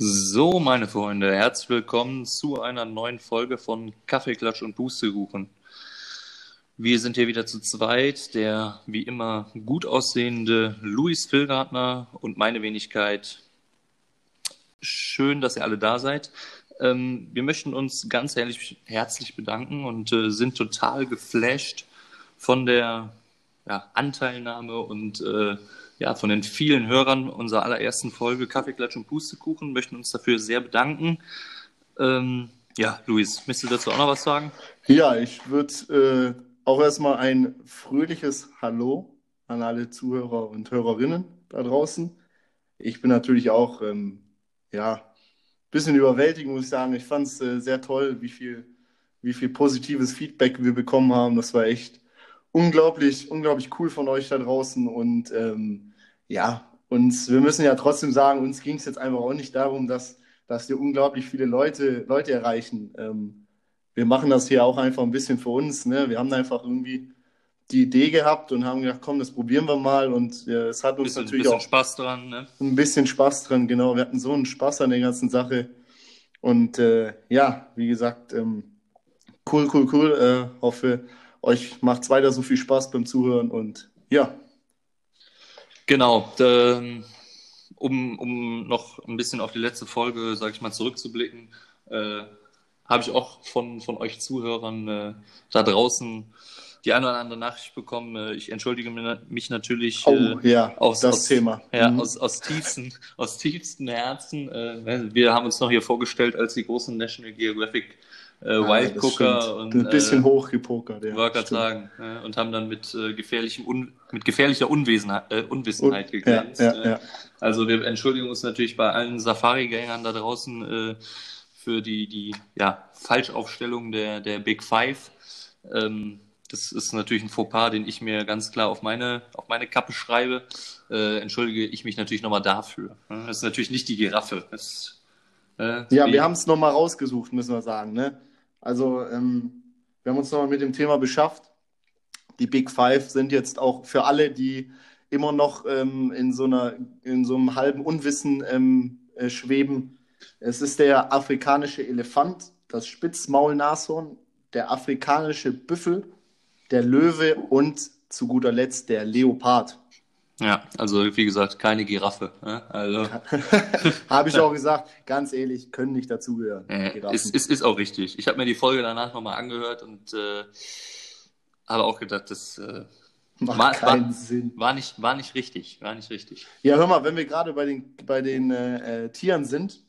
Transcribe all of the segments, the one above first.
So, meine Freunde, herzlich willkommen zu einer neuen Folge von Kaffeeklatsch und Pustekuchen. Wir sind hier wieder zu zweit, der wie immer gut aussehende Luis Filgartner und meine Wenigkeit. Schön, dass ihr alle da seid. Ähm, wir möchten uns ganz ehrlich, herzlich bedanken und äh, sind total geflasht von der ja, Anteilnahme und äh, ja, von den vielen Hörern unserer allerersten Folge Kaffeeklatsch und Pustekuchen. Möchten uns dafür sehr bedanken. Ähm, ja, Luis, möchtest du dazu auch noch was sagen? Ja, ich würde äh, auch erstmal ein fröhliches Hallo an alle Zuhörer und Hörerinnen da draußen. Ich bin natürlich auch, ähm, ja, bisschen überwältigt, muss ich sagen. Ich fand es äh, sehr toll, wie viel, wie viel positives Feedback wir bekommen haben. Das war echt unglaublich, unglaublich cool von euch da draußen. Und ähm, ja, uns, wir müssen ja trotzdem sagen, uns ging es jetzt einfach auch nicht darum, dass, dass wir unglaublich viele Leute, Leute erreichen. Ähm, wir machen das hier auch einfach ein bisschen für uns. Ne? Wir haben einfach irgendwie die Idee gehabt und haben gedacht, komm, das probieren wir mal. Und ja, es hat uns Bisschen, natürlich bisschen auch Spaß dran, ne? ein bisschen Spaß dran. Genau, wir hatten so einen Spaß an der ganzen Sache. Und äh, ja, wie gesagt, ähm, cool, cool, cool. Äh, hoffe, euch macht es weiter so viel Spaß beim Zuhören. Und ja, Genau, ähm, um, um noch ein bisschen auf die letzte Folge, sag ich mal, zurückzublicken, äh, habe ich auch von, von euch Zuhörern äh, da draußen die eine oder andere Nachricht bekommen. Äh, ich entschuldige mi- mich natürlich oh, äh, ja, aus, das aus, Thema. ja, Mhm. aus, aus, tiefsten, aus tiefsten Herzen. Äh, wir haben uns noch hier vorgestellt als die großen National Geographic äh, Ah, und ein bisschen äh, hochgepokert. Ja, stimmt. sagen, äh, und haben dann mit, äh, gefährlichem Un mit gefährlicher Unwesenheit, äh, Unwissenheit Ja, geglänzt. ja, äh. ja. Also wir entschuldigen uns natürlich bei allen Safari-Gängern da draußen äh, für die, die ja, Falschaufstellung der, der Big Five. Ähm, das ist natürlich ein Fauxpas, den ich mir ganz klar auf meine, auf meine Kappe schreibe. Äh, entschuldige ich mich natürlich nochmal dafür. Das ist natürlich nicht die Giraffe. Das, äh, Ja, wie- wir haben es nochmal rausgesucht, müssen wir sagen. Ne? Also, ähm, wir haben uns nochmal mit dem Thema beschafft. Die Big Five sind jetzt auch für alle, die immer noch ähm, in, so einer, in so einem halben Unwissen ähm, äh, schweben. Es ist der afrikanische Elefant, das Spitzmaulnashorn, der afrikanische Büffel, der Löwe und zu guter Letzt der Leopard. Ja, also wie gesagt, keine Giraffe. Ne? Also Habe ich auch gesagt, ganz ehrlich, können nicht dazugehören. Äh, ist, ist, ist auch richtig. Ich habe mir die Folge danach nochmal angehört und äh, habe auch gedacht, das äh, Macht war- keinen war- Sinn. war, nicht, war nicht richtig. War nicht richtig. Ja, hör mal, wenn wir gerade bei den, bei den äh, äh, Tieren sind,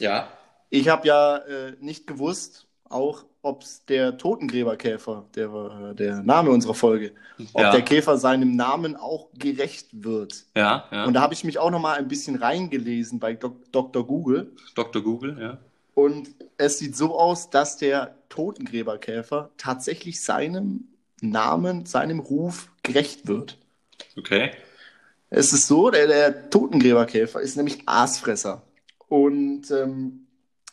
Ja. ich habe ja äh, nicht gewusst, auch ob es der Totengräberkäfer, der, war, äh, der Name unserer Folge, ob Ja. der Käfer seinem Namen auch gerecht wird. Ja, ja. Und da habe ich mich auch noch mal ein bisschen reingelesen bei Dok Dr. Google. Dr. Google, ja. Und es sieht so aus, dass der Totengräberkäfer tatsächlich seinem Namen, seinem Ruf gerecht wird. Okay. Es ist so, der, der Totengräberkäfer ist nämlich Aasfresser. Und ähm,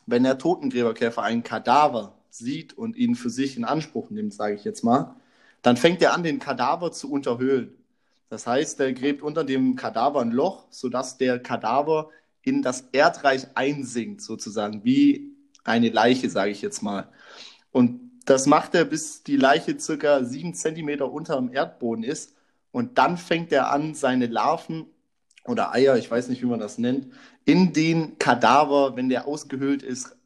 wenn der Totengräberkäfer einen Kadaver sieht und ihn für sich in Anspruch nimmt, sage ich jetzt mal, dann fängt er an, den Kadaver zu unterhöhlen. Das heißt, er gräbt unter dem Kadaver ein Loch, sodass der Kadaver in das Erdreich einsinkt, sozusagen, wie eine Leiche, sage ich jetzt mal. Und das macht er, bis die Leiche circa sieben Zentimeter unter dem Erdboden ist. Und dann fängt er an, seine Larven oder Eier, ich weiß nicht, wie man das nennt, in den Kadaver, wenn der ausgehöhlt ist,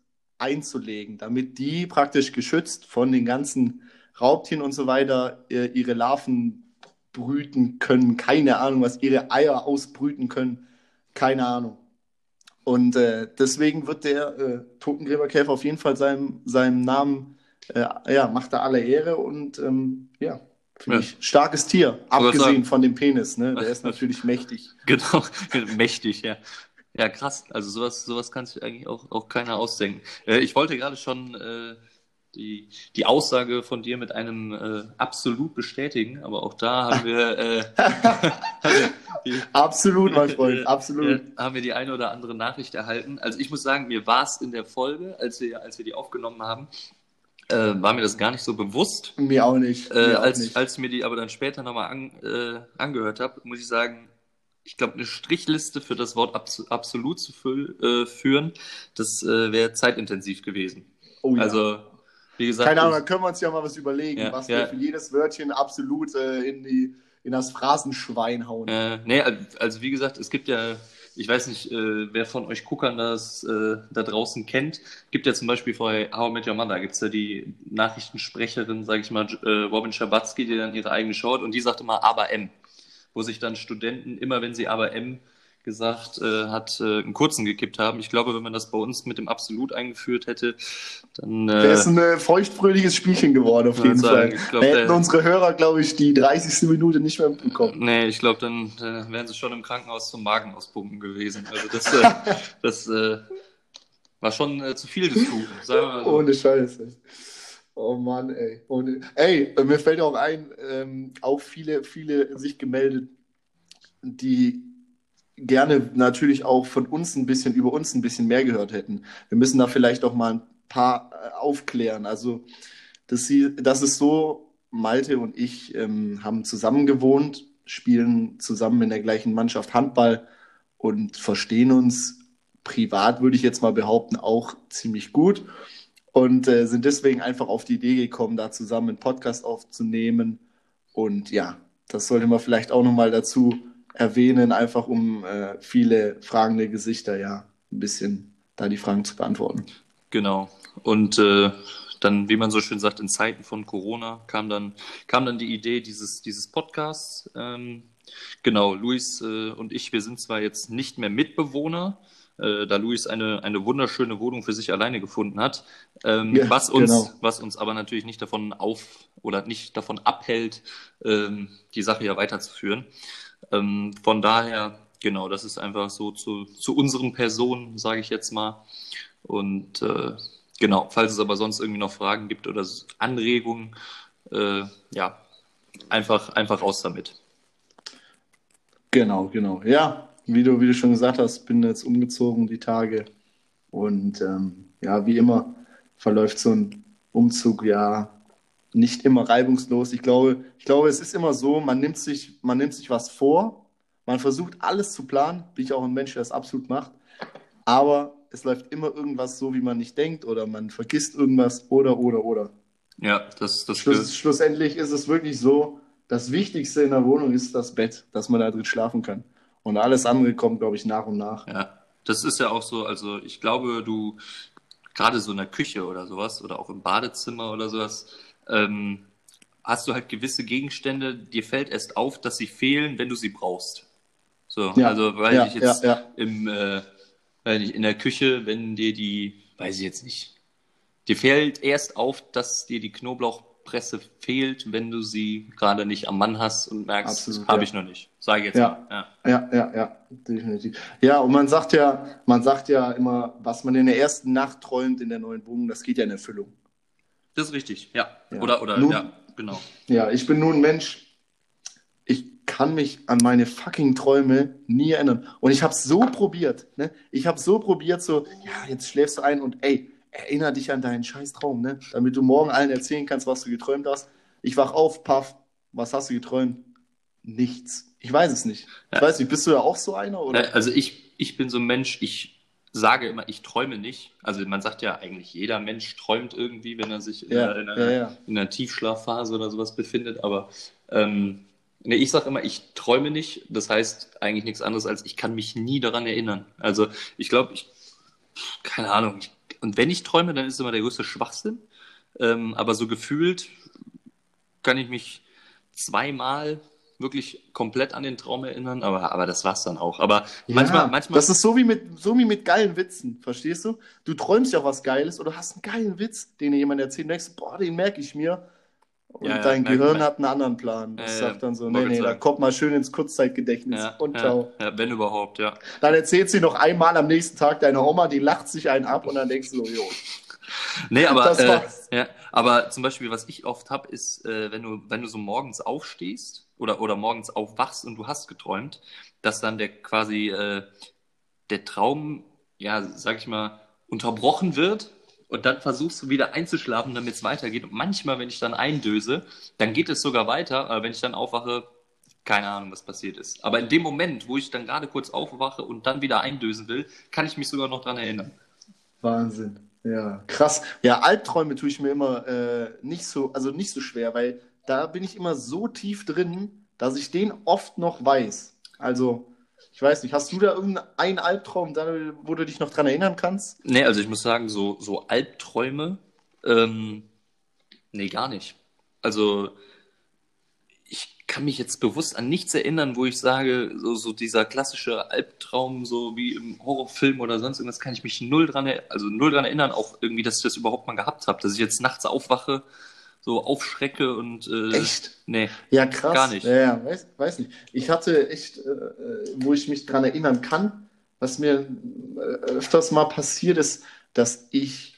einzulegen, damit die praktisch geschützt von den ganzen Raubtieren und so weiter äh, ihre Larven brüten können. Keine Ahnung, was ihre Eier ausbrüten können. Keine Ahnung. Und äh, deswegen wird der äh, Totengräberkäfer auf jeden Fall seinem, seinem Namen, äh, ja, macht er alle Ehre und ähm, ja, finde Ja. ich starkes Tier, abgesehen von dem Penis, ne? Der ist natürlich mächtig. Genau. Mächtig, ja. Ja, krass. Also sowas, sowas kann sich eigentlich auch, auch keiner ausdenken. Äh, ich wollte gerade schon äh, die, die Aussage von dir mit einem äh, absolut bestätigen, aber auch da haben wir, äh, die, Absolut, mein Freund, Äh, absolut. äh, haben wir die eine oder andere Nachricht erhalten. Also ich muss sagen, mir war es in der Folge, als wir, als wir die aufgenommen haben, äh, war mir das gar nicht so bewusst. Mir auch nicht. Äh, Mir auch als, nicht. als ich mir die aber dann später nochmal an, äh, angehört habe, muss ich sagen, ich glaube, eine Strichliste für das Wort abs absolut zu fü äh, führen, das äh, wäre zeitintensiv gewesen. Oh ja. Also, wie gesagt, Keine Ahnung, da können wir uns ja mal was überlegen, Ja, was ja. wir für jedes Wörtchen absolut äh, in, die, in das Phrasenschwein hauen. Äh, nee, also wie gesagt, es gibt ja, ich weiß nicht, äh, wer von euch Guckern das äh, da draußen kennt, gibt ja zum Beispiel bei How I Met Your Mother, gibt es ja die Nachrichtensprecherin, sage ich mal, äh, Robin Schabatzky, die dann ihre eigene Show hat und die sagt immer aber M, wo sich dann Studenten immer, wenn sie aber M gesagt äh, hat, äh, einen kurzen gekippt haben. Ich glaube, wenn man das bei uns mit dem Absolut eingeführt hätte, dann äh, Der ist ein äh, feuchtfröhliches Spielchen geworden, auf jeden sagen, Fall. glaub, da hätten der- unsere Hörer, glaube ich, die 30. Minute nicht mehr mitbekommen. Nee, ich glaube, dann äh, wären sie schon im Krankenhaus zum Magen auspumpen gewesen. Also das, äh, das äh, war schon äh, zu viel des Guten, sagen wir mal so. Ohne Scheiße. Oh Mann, ey. Ohne... Ey, äh, mir fällt auch ein, ähm, auch viele, viele sich gemeldet, die gerne natürlich auch von uns ein bisschen, über uns ein bisschen mehr gehört hätten. Wir müssen da vielleicht auch mal ein paar äh, aufklären. Also, dass sie, das ist so, Malte und ich ähm, haben zusammen gewohnt, spielen zusammen in der gleichen Mannschaft Handball und verstehen uns privat, würde ich jetzt mal behaupten, auch ziemlich gut und äh, sind deswegen einfach auf die Idee gekommen, da zusammen einen Podcast aufzunehmen. Und ja, das sollte man vielleicht auch nochmal dazu erwähnen, einfach um äh, viele fragende Gesichter ja ein bisschen da die Fragen zu beantworten. Genau. Und äh, dann, wie man so schön sagt, in Zeiten von Corona kam dann, kam dann die Idee dieses, dieses Podcasts. Ähm, genau, Luis äh, und ich, wir sind zwar jetzt nicht mehr Mitbewohner, äh, da Luis eine, eine wunderschöne Wohnung für sich alleine gefunden hat, ähm, Ja, was, uns, genau. was uns aber natürlich nicht davon auf oder nicht davon abhält, ähm, die Sache ja weiterzuführen. Ähm, von daher, genau, das ist einfach so zu, zu unseren Personen, sage ich jetzt mal. Und äh, genau, falls es aber sonst irgendwie noch Fragen gibt oder Anregungen, äh, ja, einfach, einfach raus damit. Genau, genau. Ja, wie du, wie du schon gesagt hast, bin jetzt umgezogen die Tage. Und ähm, ja, wie immer verläuft so ein Umzug ja nicht immer reibungslos. Ich glaube, ich glaube, es ist immer so, man nimmt sich, man nimmt sich was vor, man versucht alles zu planen, bin ich auch ein Mensch, der das absolut macht, aber es läuft immer irgendwas so, wie man nicht denkt, oder man vergisst irgendwas, oder, oder, oder. Ja, das, das Schluss, schlussendlich ist es wirklich so, das Wichtigste in der Wohnung ist das Bett, dass man da drin schlafen kann. Und alles andere kommt, glaube ich, nach und nach. Ja, das ist ja auch so, also ich glaube, du, gerade so in der Küche oder sowas, oder auch im Badezimmer oder sowas, ähm, hast du halt gewisse Gegenstände, dir fällt erst auf, dass sie fehlen, wenn du sie brauchst. So, Ja, also weil ja, ich jetzt ja, im, äh, weiß nicht, in der Küche, wenn dir die, weiß ich jetzt nicht, dir fällt erst auf, dass dir die Knoblauchpresse fehlt, wenn du sie gerade nicht am Mann hast und merkst, habe ich noch nicht. Sage ich jetzt Ja. Ja. Ja, ja, ja, definitiv. Ja, und man sagt ja, man sagt ja immer, was man in der ersten Nacht träumt in der neuen Wohnung, das geht ja in Erfüllung. Das ist richtig, ja. Ja. Oder, oder, Nun- ja, genau. Ja, ich bin nun ein Mensch, ich kann mich an meine fucking Träume nie erinnern. Und ich habe so probiert, ne? Ich habe so probiert, so, ja, jetzt schläfst du ein und ey, erinnere dich an deinen scheiß Traum, ne? Damit du morgen allen erzählen kannst, was du geträumt hast. Ich wach auf, paff, was hast du geträumt? Nichts. Ich weiß es nicht. Ich Ja. weiß nicht, bist du ja auch so einer? Oder? Ne, Also ich, ich bin so ein Mensch, ich sage immer, ich träume nicht. Also man sagt ja eigentlich, jeder Mensch träumt irgendwie, wenn er sich in, Ja, einer, in, einer, ja. in einer Tiefschlafphase oder sowas befindet. Aber ähm, ne, ich sage immer, ich träume nicht. Das heißt eigentlich nichts anderes als, ich kann mich nie daran erinnern. Also ich glaube, ich, keine Ahnung. Und wenn ich träume, dann ist es immer der größte Schwachsinn. Ähm, aber so gefühlt kann ich mich zweimal wirklich komplett an den Traum erinnern, aber, aber das war's dann auch. Aber manchmal, ja, manchmal. Das ist so wie, mit, so wie mit geilen Witzen, verstehst du? Du träumst ja was Geiles oder hast einen geilen Witz, den dir jemand erzählt und denkst, boah, den merke ich mir. Und Ja, ja, dein merkt Gehirn hat einen anderen Plan. Das sagt dann so, nee, nee, ich da sagen. kommt mal schön ins Kurzzeitgedächtnis ja, und ja, ciao. ja, wenn überhaupt, ja. Dann erzählt sie noch einmal am nächsten Tag deiner Oma, die lacht sich einen ab und dann denkst du so, jo. Nee, aber, Das äh, ja, aber zum Beispiel, was ich oft habe, ist, äh, wenn du, wenn du so morgens aufstehst oder, oder morgens aufwachst und du hast geträumt, dass dann der quasi äh, der Traum, ja, sag ich mal, unterbrochen wird Und dann versuchst du wieder einzuschlafen, damit es weitergeht. Und manchmal, wenn ich dann eindöse, dann geht es sogar weiter. Aber wenn ich dann aufwache, keine Ahnung, was passiert ist. Aber in dem Moment, wo ich dann gerade kurz aufwache und dann wieder eindösen will, kann ich mich sogar noch dran erinnern. Wahnsinn. Ja, krass. Ja, Albträume tue ich mir immer äh, nicht so, also nicht so schwer, weil da bin ich immer so tief drin, dass ich den oft noch weiß. Also, ich weiß nicht, hast du da irgendeinen Albtraum, wo du dich noch dran erinnern kannst? Nee, also ich muss sagen, so, so Albträume, ähm, nee, gar nicht. Also, ich kann mich jetzt bewusst an nichts erinnern, wo ich sage, so, so dieser klassische Albtraum, so wie im Horrorfilm oder sonst irgendwas, kann ich mich null dran, also null dran erinnern, auch irgendwie, dass ich das überhaupt mal gehabt habe, dass ich jetzt nachts aufwache, so aufschrecke und äh, echt? Nee. Ja, krass. Gar nicht. Ja, ja weiß, weiß nicht. Ich hatte echt, äh, wo ich mich dran erinnern kann, was mir äh, öfters mal passiert ist, dass ich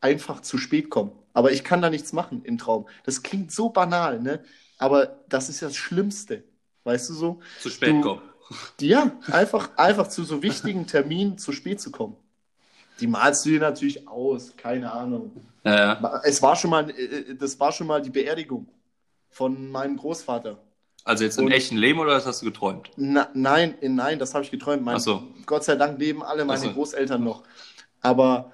einfach zu spät komme. Aber ich kann da nichts machen im Traum. Das klingt so banal, ne? Aber das ist ja das Schlimmste. Weißt du so? Zu spät du, kommen. Ja, einfach, einfach zu so wichtigen Terminen zu spät zu kommen. Die malst du dir natürlich aus, keine Ahnung. Ja, ja. Es war schon mal, äh, das war schon mal die Beerdigung von meinem Großvater. Also jetzt im Und, echten Leben oder das hast du geträumt? Na, nein, nein, das habe ich geträumt. Mein, so. Gott sei Dank leben alle meine so. Großeltern noch. Aber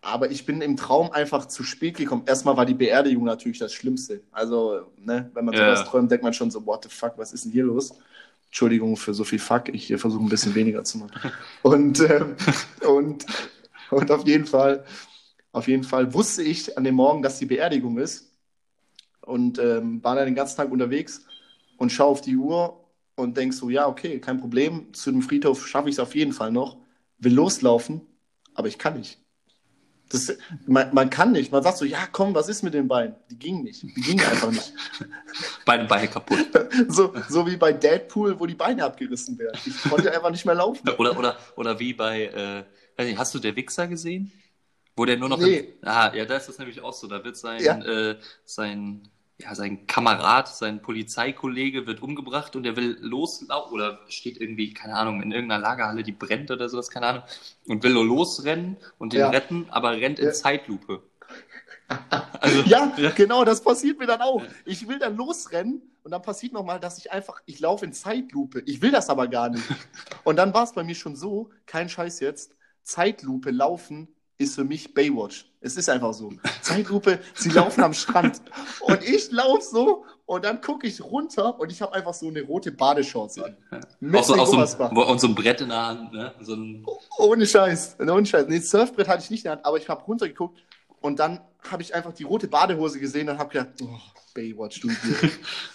aber ich bin im Traum einfach zu spät gekommen. Erstmal war die Beerdigung natürlich das Schlimmste. Also, ne, wenn man ja. sowas träumt, denkt man schon so, what the fuck, was ist denn hier los? Entschuldigung für so viel Fuck, ich versuche ein bisschen weniger zu machen. Und, ähm, und, und auf jeden Fall, auf jeden Fall wusste ich an dem Morgen, dass die Beerdigung ist. Und ähm, war dann den ganzen Tag unterwegs und schaue auf die Uhr und denk so, ja, okay, kein Problem, zu dem Friedhof schaffe ich es auf jeden Fall noch. Will loslaufen, aber ich kann nicht. Das, man, man, kann nicht. Man sagt so, ja, komm, was ist mit den Beinen? Die gingen nicht. Die gingen einfach nicht. Beide Beine kaputt. So, so wie bei Deadpool, wo die Beine abgerissen werden. Ich konnte einfach nicht mehr laufen. Oder, oder, oder wie bei, äh, hast du der Wichser gesehen? Wo der nur noch. Nee. In, ah, ja, da ist das nämlich auch so. Da wird sein, ja. äh, sein ja, sein Kamerad, sein Polizeikollege wird umgebracht und er will loslaufen oder steht irgendwie, keine Ahnung, in irgendeiner Lagerhalle, die brennt oder sowas, keine Ahnung, und will nur losrennen und den ja. retten, aber rennt in ja. Zeitlupe. Also, ja, ja, genau, das passiert mir dann auch. Ich will dann losrennen und dann passiert nochmal, dass ich einfach, ich laufe in Zeitlupe. Ich will das aber gar nicht. Und dann war es bei mir schon so, kein Scheiß jetzt, Zeitlupe laufen ist für mich Baywatch. Es ist einfach so. Zeitlupe, sie laufen am Strand und ich laufe so und dann gucke ich runter und ich habe einfach so eine rote Badeshorts an. Mit so, so ein, und so ein Brett in der Hand. Ne? So ein... Ohne Scheiß. Ohne Scheiß. Nee, Surfbrett hatte ich nicht in der Hand, aber ich habe runtergeguckt und dann habe ich einfach die rote Badehose gesehen und habe gedacht, oh, Baywatch, du hier.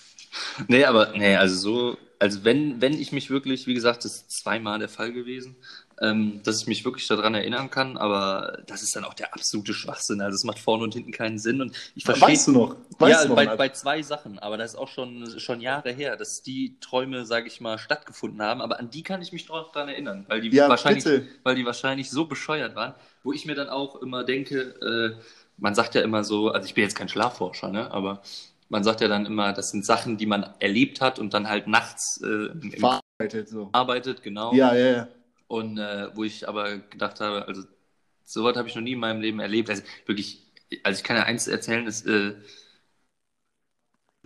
nee, aber nee, also so, also wenn, wenn ich mich wirklich, wie gesagt, das ist zweimal der Fall gewesen, ähm, dass ich mich wirklich daran erinnern kann, aber das ist dann auch der absolute Schwachsinn. Also es macht vorne und hinten keinen Sinn. Und ich verstehe. Weißt du noch? Weißt ja, du noch bei, bei, zwei Sachen, aber das ist auch schon, schon Jahre her, dass die Träume, sage ich mal, stattgefunden haben. Aber an die kann ich mich noch daran erinnern, weil die, ja, wahrscheinlich, weil die wahrscheinlich so bescheuert waren, wo ich mir dann auch immer denke, äh, man sagt ja immer so, also ich bin jetzt kein Schlafforscher, ne? aber man sagt ja dann immer, das sind Sachen, die man erlebt hat und dann halt nachts äh, im, arbeitet, so. arbeitet, genau. Ja, ja, ja. Und äh, wo ich aber gedacht habe, also sowas habe ich noch nie in meinem Leben erlebt. Also wirklich, also ich kann ja eins erzählen, ist, äh,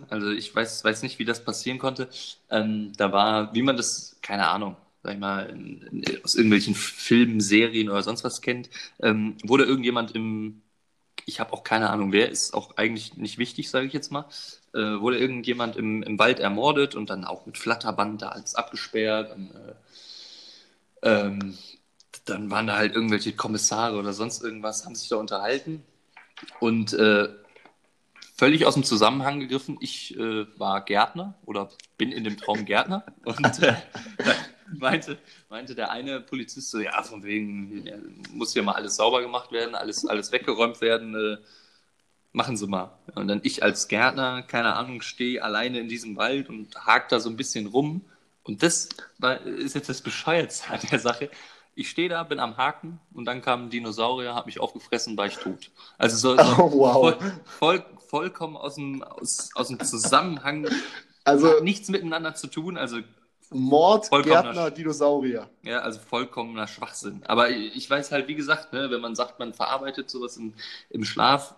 also ich weiß, weiß nicht, wie das passieren konnte. Ähm, da war, wie man das, keine Ahnung, sag ich mal, in, in, aus irgendwelchen Filmen, Serien oder sonst was kennt, ähm, wurde irgendjemand im, ich habe auch keine Ahnung, wer ist auch eigentlich nicht wichtig, sage ich jetzt mal, äh, wurde irgendjemand im, im Wald ermordet und dann auch mit Flatterband da alles abgesperrt. Und, äh, ähm, dann waren da halt irgendwelche Kommissare oder sonst irgendwas, haben sich da unterhalten. Und äh, völlig aus dem Zusammenhang gegriffen, ich äh, war Gärtner oder bin in dem Traum Gärtner. Und äh, meinte, meinte der eine Polizist so, ja, von wegen, ja, muss hier mal alles sauber gemacht werden, alles, alles weggeräumt werden, äh, machen Sie mal. Und dann ich als Gärtner, keine Ahnung, stehe alleine in diesem Wald und hake da so ein bisschen rum und das war, ist jetzt das Bescheuertste an der Sache. Ich stehe da, bin am Haken und dann kam ein Dinosaurier, hat mich aufgefressen, war ich tot. Also so, so oh, wow. voll, voll, vollkommen aus dem, aus, aus dem Zusammenhang. Also nichts miteinander zu tun. Also Mord, Vollkommener Gärtner, Dinosaurier. Ja, also vollkommener Schwachsinn. Aber ich weiß halt, wie gesagt, ne, wenn man sagt, man verarbeitet sowas im, im Schlaf,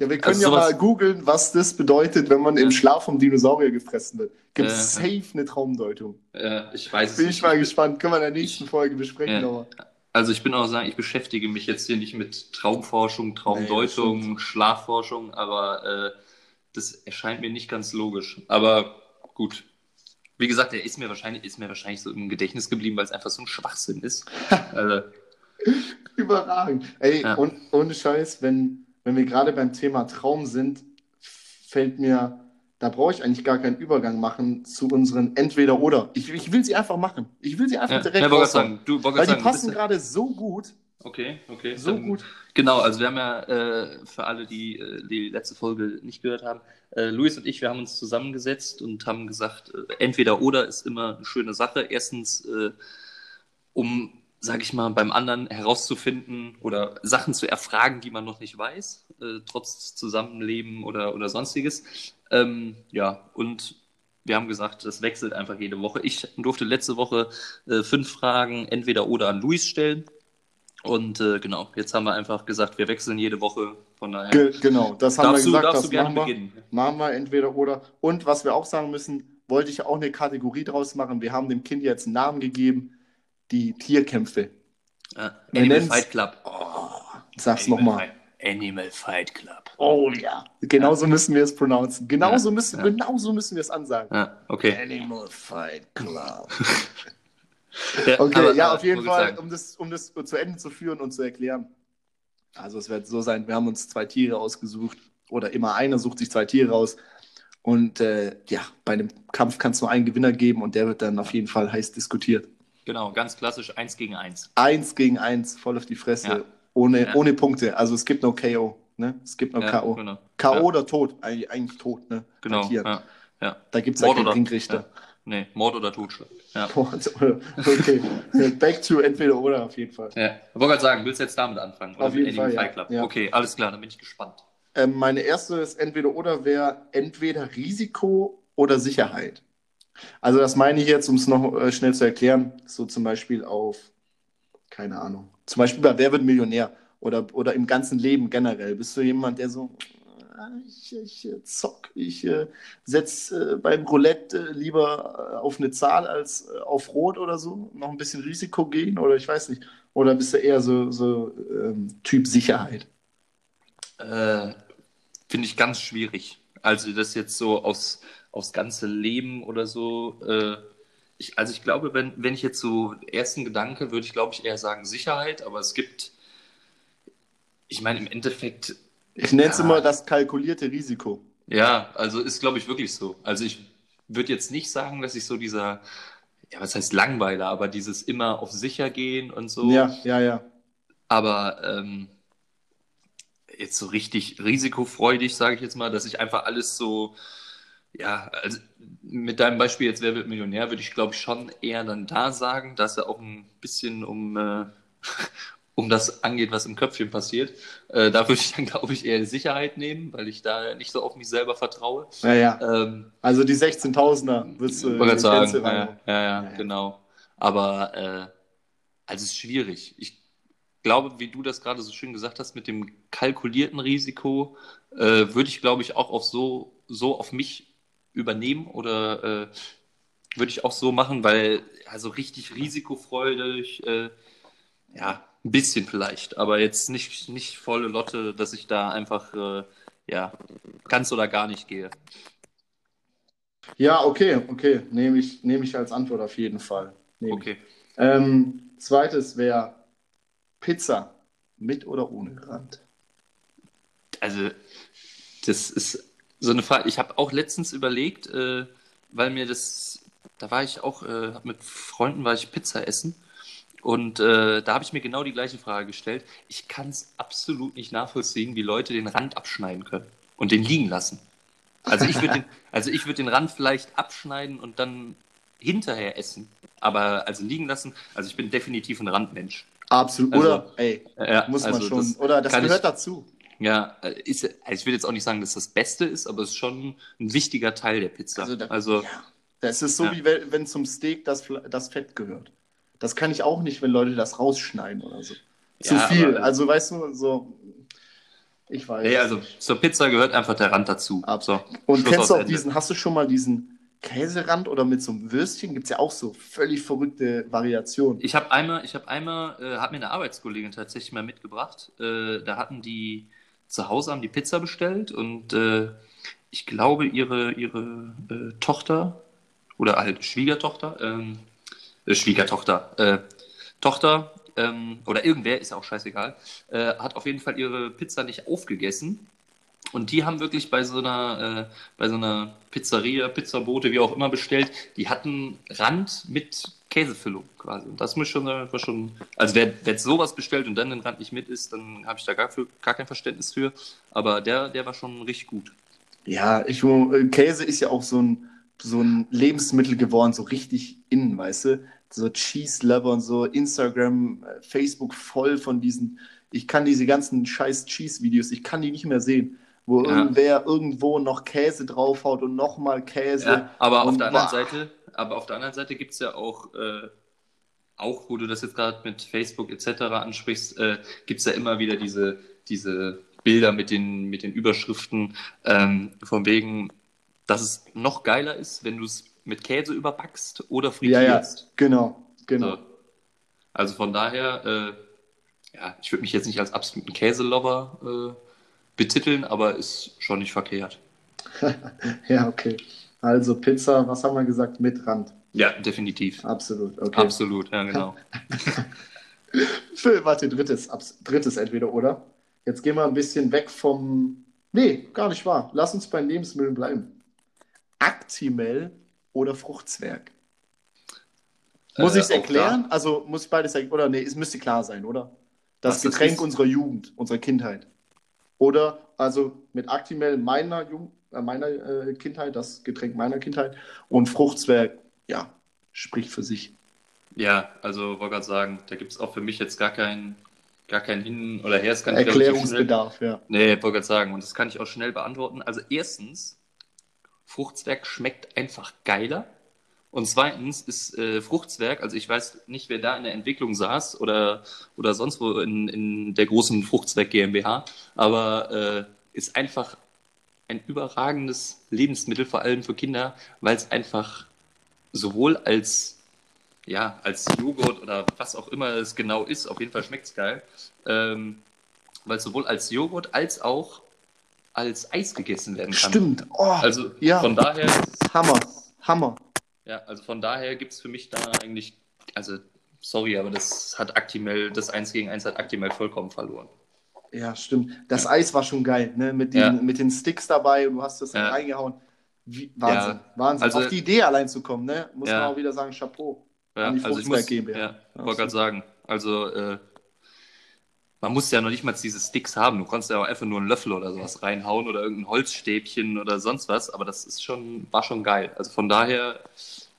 Ja, wir können Also ja mal googeln, was das bedeutet, wenn man im Ja. Schlaf vom Dinosaurier gefressen wird. Gibt es safe eine Traumdeutung. äh, ich weiß es Bin nicht. ich mal gespannt. Können wir in der nächsten Folge besprechen. Aber Also ich bin auch sagen, ich beschäftige mich jetzt hier nicht mit Traumforschung, Nee, Traumdeutung, Schlafforschung, aber äh, das erscheint mir nicht ganz logisch. Aber gut. Wie gesagt, der ist mir wahrscheinlich, ist mir wahrscheinlich so im Gedächtnis geblieben, weil es einfach so ein Schwachsinn ist. also, Überragend. Ey, Ja. und ohne Scheiß, wenn, wenn wir gerade beim Thema Traum sind, fällt mir, da brauche ich eigentlich gar keinen Übergang machen zu unseren Entweder-Oder. Ich, ich will sie einfach machen. Ich will sie einfach ja, direkt ja, sagen, du Weil die sagen, du passen gerade so gut. Okay, okay. So dann- gut. Genau, also wir haben ja äh, für alle, die äh, die letzte Folge nicht gehört haben, äh, Luis und ich, wir haben uns zusammengesetzt und haben gesagt, äh, entweder oder ist immer eine schöne Sache. Erstens, äh, um, sage ich mal, beim anderen herauszufinden oder Sachen zu erfragen, die man noch nicht weiß, äh, trotz Zusammenleben oder, oder sonstiges. Ähm, ja, und wir haben gesagt, das wechselt einfach jede Woche. Ich durfte letzte Woche äh, fünf Fragen entweder oder an Luis stellen. Und äh, genau, jetzt haben wir einfach gesagt, wir wechseln jede Woche. Von daher Ge genau, das haben darfst, wir du, gesagt. darfst das du gerne machen wir. beginnen. Machen wir entweder oder. Und was wir auch sagen müssen, wollte ich auch eine Kategorie draus machen. Wir haben dem Kind jetzt einen Namen gegeben, die Tierkämpfe. Ja, Wir Animal nennen's- Fight Club. Sag's Animal nochmal. Fight- Animal Fight Club. Oh ja. Genauso müssen wir es pronouncen. Genauso, Ja, müssen, ja. genauso müssen wir es ansagen. Ja, okay. Animal Fight Club. Ja, Okay, aber- ja, aber auf jeden Fall, um das, um das zu Ende zu führen und zu erklären. Also es wird so sein, wir haben uns zwei Tiere ausgesucht oder immer einer sucht sich zwei Tiere raus. Und äh, ja, bei einem Kampf kann es nur einen Gewinner geben und der wird dann auf jeden Fall heiß diskutiert. Genau, ganz klassisch eins gegen eins. Eins gegen eins, voll auf die Fresse, Ja. ohne, Ja. ohne Punkte. Also es gibt no KO. Ne? Es gibt no Ja, K.O. Genau, K.O. Oder Tod, eigentlich, eigentlich tot, ne? Genau ja, ja. Da gibt es ja keinen oder- Ringrichter. Nee, Mord oder Totschlag. Ja. okay, back to entweder oder auf jeden Fall. Ja. Ich wollte gerade sagen, willst du jetzt damit anfangen? Auf jeden Fall, ja. Ja. Okay, alles klar, dann bin ich gespannt. Ähm, meine erste ist entweder oder wäre entweder Risiko oder Sicherheit. Also das meine ich jetzt, um es noch äh, schnell zu erklären, so zum Beispiel auf, keine Ahnung, zum Beispiel bei Wer wird Millionär oder, oder im ganzen Leben generell. Bist du jemand, der so, ah, ich, ich äh, zock, ich äh, setze beim Roulette lieber auf eine Zahl als auf Rot oder so, noch ein bisschen Risiko gehen oder ich weiß nicht. Oder bist du eher so, so ähm, Typ Sicherheit? Finde ich ganz schwierig. Also das jetzt so aufs, aufs ganze Leben oder so. Äh, ich, also ich glaube, wenn, wenn ich jetzt so ersten Gedanke, würde ich glaube ich eher sagen Sicherheit, aber es gibt, ich meine im Endeffekt, Ich nenne es Ja. immer das kalkulierte Risiko. ja, also ist glaube ich wirklich so. Also ich würde jetzt nicht sagen, dass ich so dieser, ja was heißt Langweiler, aber dieses immer auf sicher gehen und so. Ja, ja, ja. Aber ähm, jetzt so richtig risikofreudig, sage ich jetzt mal, dass ich einfach alles so, ja, also mit deinem Beispiel jetzt, wer wird Millionär, würde ich glaube ich schon eher dann da sagen, dass er auch ein bisschen um, äh, um das angeht, was im Köpfchen passiert. Äh, da würde ich dann glaube ich eher Sicherheit nehmen, weil ich da nicht so auf mich selber vertraue. Ja, ja. Ähm, Also die 16.000er würdest du sagen, ja, ja, ja, Ja, ja. genau. Aber äh, also es ist schwierig. Ich glaube, wie du das gerade so schön gesagt hast, mit dem kalkulierten Risiko, äh, würde ich, glaube ich, auch auf so, so auf mich übernehmen oder äh, würde ich auch so machen, weil also richtig risikofreudig, äh, ja, ein bisschen vielleicht, aber jetzt nicht, nicht volle Lotte, dass ich da einfach, äh, ja, ganz oder gar nicht gehe. Ja, okay, okay. Nehme ich, nehme ich als Antwort auf jeden Fall. Nehme ich. Okay. Ähm, zweites wäre Pizza. Mit oder ohne Rand? Also, das ist so eine Frage. Ich habe auch letztens überlegt, äh, weil mir das, da war ich auch, äh, hab mit Freunden war ich Pizza essen und äh, da habe ich mir genau die gleiche Frage gestellt. Ich kann es absolut nicht nachvollziehen, wie Leute den Rand abschneiden können und den liegen lassen. Also ich würde den, also ich würde den Rand vielleicht abschneiden und dann hinterher essen, aber also liegen lassen. Also ich bin definitiv ein Randmensch. Absolut. Also, oder? Ey, Ja, muss man also schon. das oder das gehört ich- dazu. Ja, äh, ist, also ich will jetzt auch nicht sagen, dass das Beste ist, aber es ist schon ein wichtiger Teil der Pizza. Also, da, Also, ja. Das ist so, Ja. wie wenn, zum Steak das, das Fett gehört. Das kann ich auch nicht, wenn Leute das rausschneiden oder so. Zu Ja, viel. aber- Also, weißt du, so. Ich weiß. Nee, also zur Pizza gehört einfach der Rand dazu. Ab- So, Und Schluss kennst du auch Ende. diesen, hast du schon mal diesen Käserand oder mit so einem Würstchen? Gibt es ja auch so völlig verrückte Variationen. Ich habe einmal, ich habe einmal, äh, hat mir eine Arbeitskollegin tatsächlich mal mitgebracht. Äh, da hatten die zu Hause haben die Pizza bestellt und äh, ich glaube ihre ihre äh, Tochter oder halt Schwiegertochter, ähm, äh, Schwiegertochter, äh, Tochter ähm, oder irgendwer ist ja auch scheißegal, äh, hat auf jeden Fall ihre Pizza nicht aufgegessen. Und die haben wirklich bei so einer, äh, bei so einer Pizzeria, Pizzabote, wie auch immer bestellt, die hatten Rand mit Käsefüllung quasi. Und das muss schon, äh, war schon, also wer, wer jetzt sowas bestellt und dann den Rand nicht mit isst, dann habe ich da gar, für, gar kein Verständnis für. Aber der, der war schon richtig gut. Ja, ich, äh, Käse ist ja auch so ein, so ein Lebensmittel geworden, so richtig innen, weißt du? So Cheese Lover und so, Instagram, äh, Facebook voll von diesen, ich kann diese ganzen scheiß Cheese-Videos, ich kann die nicht mehr sehen, wo Ja. irgendwer irgendwo noch Käse draufhaut und nochmal Käse. Ja, aber auf der anderen. Seite, aber auf der anderen Seite gibt es ja auch, äh, auch wo du das jetzt gerade mit Facebook etc. ansprichst, äh, gibt es ja immer wieder diese, diese Bilder mit den, mit den Überschriften, ähm, von wegen, dass es noch geiler ist, wenn du es mit Käse überbackst oder Ja, ja, frittierst. genau, genau. So. Also von daher, äh, ja, ich würde mich jetzt nicht als absoluten Käselover äh, betiteln, aber ist schon nicht verkehrt. Ja, okay. Also Pizza, was haben wir gesagt? Mit Rand. Ja, definitiv. Absolut, okay. Absolut, ja, genau. Für, warte, drittes, drittes entweder, oder? Jetzt gehen wir ein bisschen weg vom. Nee, gar nicht wahr. Lass uns bei Lebensmitteln bleiben. Actimel oder Fruchtzwerg? Muss Äh, ich es erklären? Also muss ich beides erklären? Oder nee, es müsste klar sein, oder? Das Was das Getränk ist? unserer Jugend, unserer Kindheit. Oder also mit Actimel meiner, Jugend, äh, meiner äh, Kindheit, das Getränk meiner Kindheit. Und Fruchtzwerg, ja, spricht für sich. Ja, also wollte gerade sagen, da gibt es auch für mich jetzt gar keinen gar kein Hin oder Her. Erklärungsbedarf, ja. nee, wollte gerade sagen, und das kann ich auch schnell beantworten. Also erstens, Fruchtzwerg schmeckt einfach geiler. Und zweitens ist äh, Fruchtzwerg, also ich weiß nicht, wer da in der Entwicklung saß oder, oder sonst wo in, in der großen Fruchtzwerg GmbH, aber äh, ist einfach ein überragendes Lebensmittel, vor allem für Kinder, weil es einfach sowohl als ja, als Joghurt oder was auch immer es genau ist, auf jeden Fall schmeckt es geil, ähm, weil es sowohl als Joghurt als auch als Eis gegessen werden kann. Stimmt. Oh, Also Ja. von daher, Hammer. Hammer. Ja, also von daher gibt es für mich da eigentlich, also sorry, aber das hat Actimel, das 1 gegen 1 hat Actimel vollkommen verloren. Ja, stimmt. Das Eis war schon geil, ne? Mit den, Ja. mit den Sticks dabei und du hast das Ja. reingehauen. Wie, Wahnsinn, Ja. Wahnsinn. Also- Auf die Idee allein zu kommen, ne? Muss Ja. man auch wieder sagen, Chapeau. Ja, An die also ich muss, GmbH. ja, wollte gerade sagen, also äh, man muss ja noch nicht mal diese Sticks haben. Du kannst ja auch einfach nur einen Löffel oder sowas reinhauen oder irgendein Holzstäbchen oder sonst was, aber das ist schon, war schon geil. Also von daher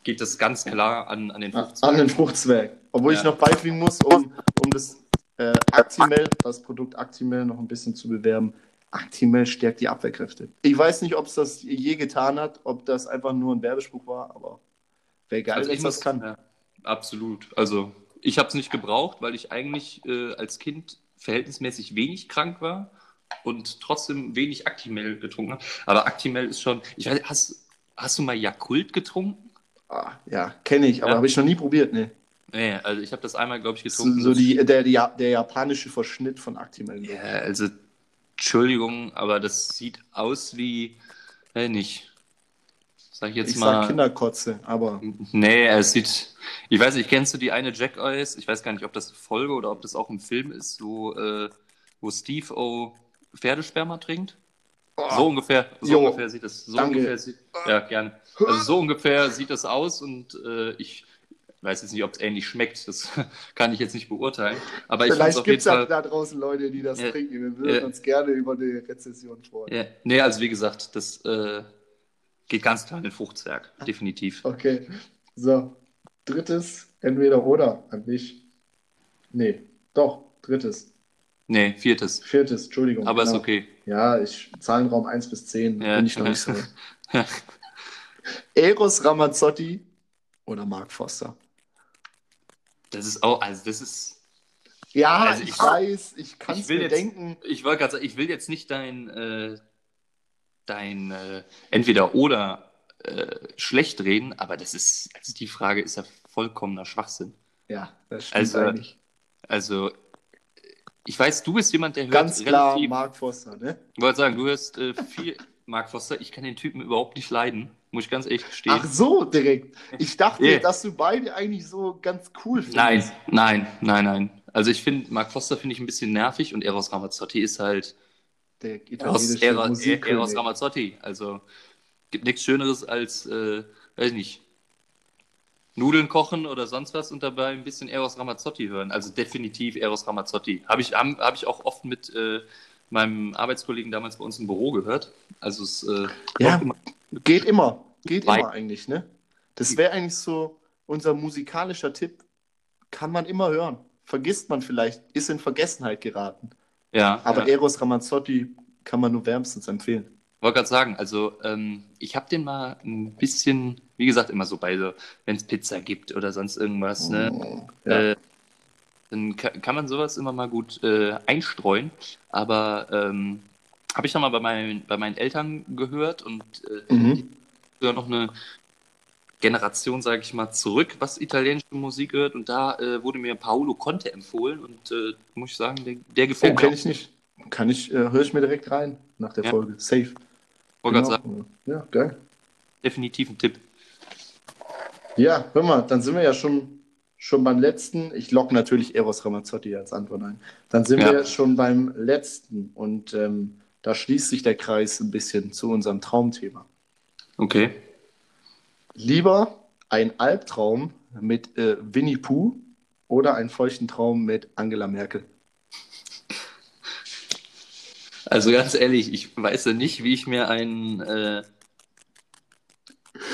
geht das ganz klar an, an den An 15. den Fruchtzwerg. Obwohl Ja. ich noch beifügen muss, um, um das äh, Actimel, das Produkt Actimel noch ein bisschen zu bewerben. Actimel stärkt die Abwehrkräfte. Ich weiß nicht, ob es das je getan hat, ob das einfach nur ein Werbespruch war, aber wäre geil, Also wenn ich es das kann. Ja, absolut. Also ich habe es nicht gebraucht, weil ich eigentlich äh, als Kind verhältnismäßig wenig krank war und trotzdem wenig Actimel getrunken habe. Aber Actimel ist schon, ich weiß, hast, hast du mal Yakult getrunken? Ah, ja, kenne ich, aber Ja. habe ich noch nie probiert, ne? Nee, also ich habe das einmal, glaube ich, So, getrunken. so die, der, der, der japanische Verschnitt von Actimel. ja, also Entschuldigung, aber das sieht aus wie, äh, nicht. Sag ich jetzt ich mal. sag Kinderkotze, aber Nee, es sieht. Ich weiß nicht, kennst du die eine Jack Eyes? Ich weiß gar nicht, ob das eine Folge oder ob das auch ein Film ist, wo, äh, wo Steve O Pferdesperma trinkt. So ungefähr, so Jo. ungefähr sieht das. So Danke. ungefähr sieht, ja, gerne. Also so ungefähr sieht das aus und äh, ich weiß jetzt nicht, ob es ähnlich schmeckt. Das kann ich jetzt nicht beurteilen. Aber vielleicht gibt es ja da draußen Leute, die das Ja. trinken. Wir würden Ja. uns gerne über eine Rezession freuen. Ja, nee, also wie gesagt, das äh, geht ganz klar in den Fruchtzwerg, definitiv. Okay, so. Drittes, entweder oder an dich. Nee, doch, drittes. Nee, viertes. Viertes, Entschuldigung. Aber ist genau. okay. Ja, ich Zahlenraum 1 bis 10 Ja. bin ich noch nicht so. Eros Ramazzotti oder Mark Foster? Das ist auch, also das ist. Ja, Also ich, ich- weiß, ich kann es mir jetzt- denken. Ich wollte gerade sagen, ich will jetzt nicht dein, äh, dein äh, entweder oder äh, schlecht reden, aber das ist, also die Frage ist ja vollkommener Schwachsinn. Ja, das stimmt Also, eigentlich. Also, ich weiß, du bist jemand, der hört Ganz klar relativ. Mark Foster, ne? Ich wollte sagen, du hörst äh, viel Mark Foster. Ich kann den Typen überhaupt nicht leiden, muss ich ganz ehrlich gestehen. Ach so, direkt. Ich dachte, Yeah. dass du beide eigentlich so ganz cool findest. nein, nein, nein, nein. Also ich finde, Mark Foster finde ich ein bisschen nervig und Eros Ramazzotti ist halt Der Eros, italienische Eros, Musikkönig. Eros Ramazzotti. Also gibt nichts Schöneres als, äh, weiß ich nicht, Nudeln kochen oder sonst was und dabei ein bisschen Eros Ramazzotti hören. Also definitiv Eros Ramazzotti. Habe ich, hab, hab ich auch oft mit äh, meinem Arbeitskollegen damals bei uns im Büro gehört. Also es äh, Ja. immer- Geht immer. Geht Wei- immer eigentlich, ne? Das wäre eigentlich so unser musikalischer Tipp. Kann man immer hören. Vergisst man vielleicht, ist in Vergessenheit geraten. Ja, Aber ja. Eros Ramazzotti kann man nur wärmstens empfehlen. wollte gerade sagen, also ähm, ich habe den mal ein bisschen, wie gesagt, immer so bei so, wenn es Pizza gibt oder sonst irgendwas, ne? Oh, ja. Äh, dann ka kann man sowas immer mal gut äh, einstreuen. Aber ähm, habe ich dann mal bei meinen, bei meinen Eltern gehört und äh, Mhm. die sogar noch eine Generation, sage ich mal, zurück, was italienische Musik hört. Und da äh, wurde mir Paolo Conte empfohlen und äh, muss ich sagen, der, der Oh, gefällt mir. kenne auch. ich nicht. Kann ich, äh, höre ich mir direkt rein nach der Ja. Folge. Safe. Wollte Genau. sagen, Ja, geil. definitiv ein Tipp. Ja, hör mal, dann sind wir ja schon, schon beim letzten. Ich logge natürlich Eros Ramazzotti als Antwort ein. Dann sind Ja. wir schon beim letzten und ähm, da schließt sich der Kreis ein bisschen zu unserem Traumthema. Okay. Lieber ein Albtraum mit äh, Winnie Pooh oder einen feuchten Traum mit Angela Merkel? Also ganz ehrlich, ich weiß ja nicht, wie ich mir einen, äh,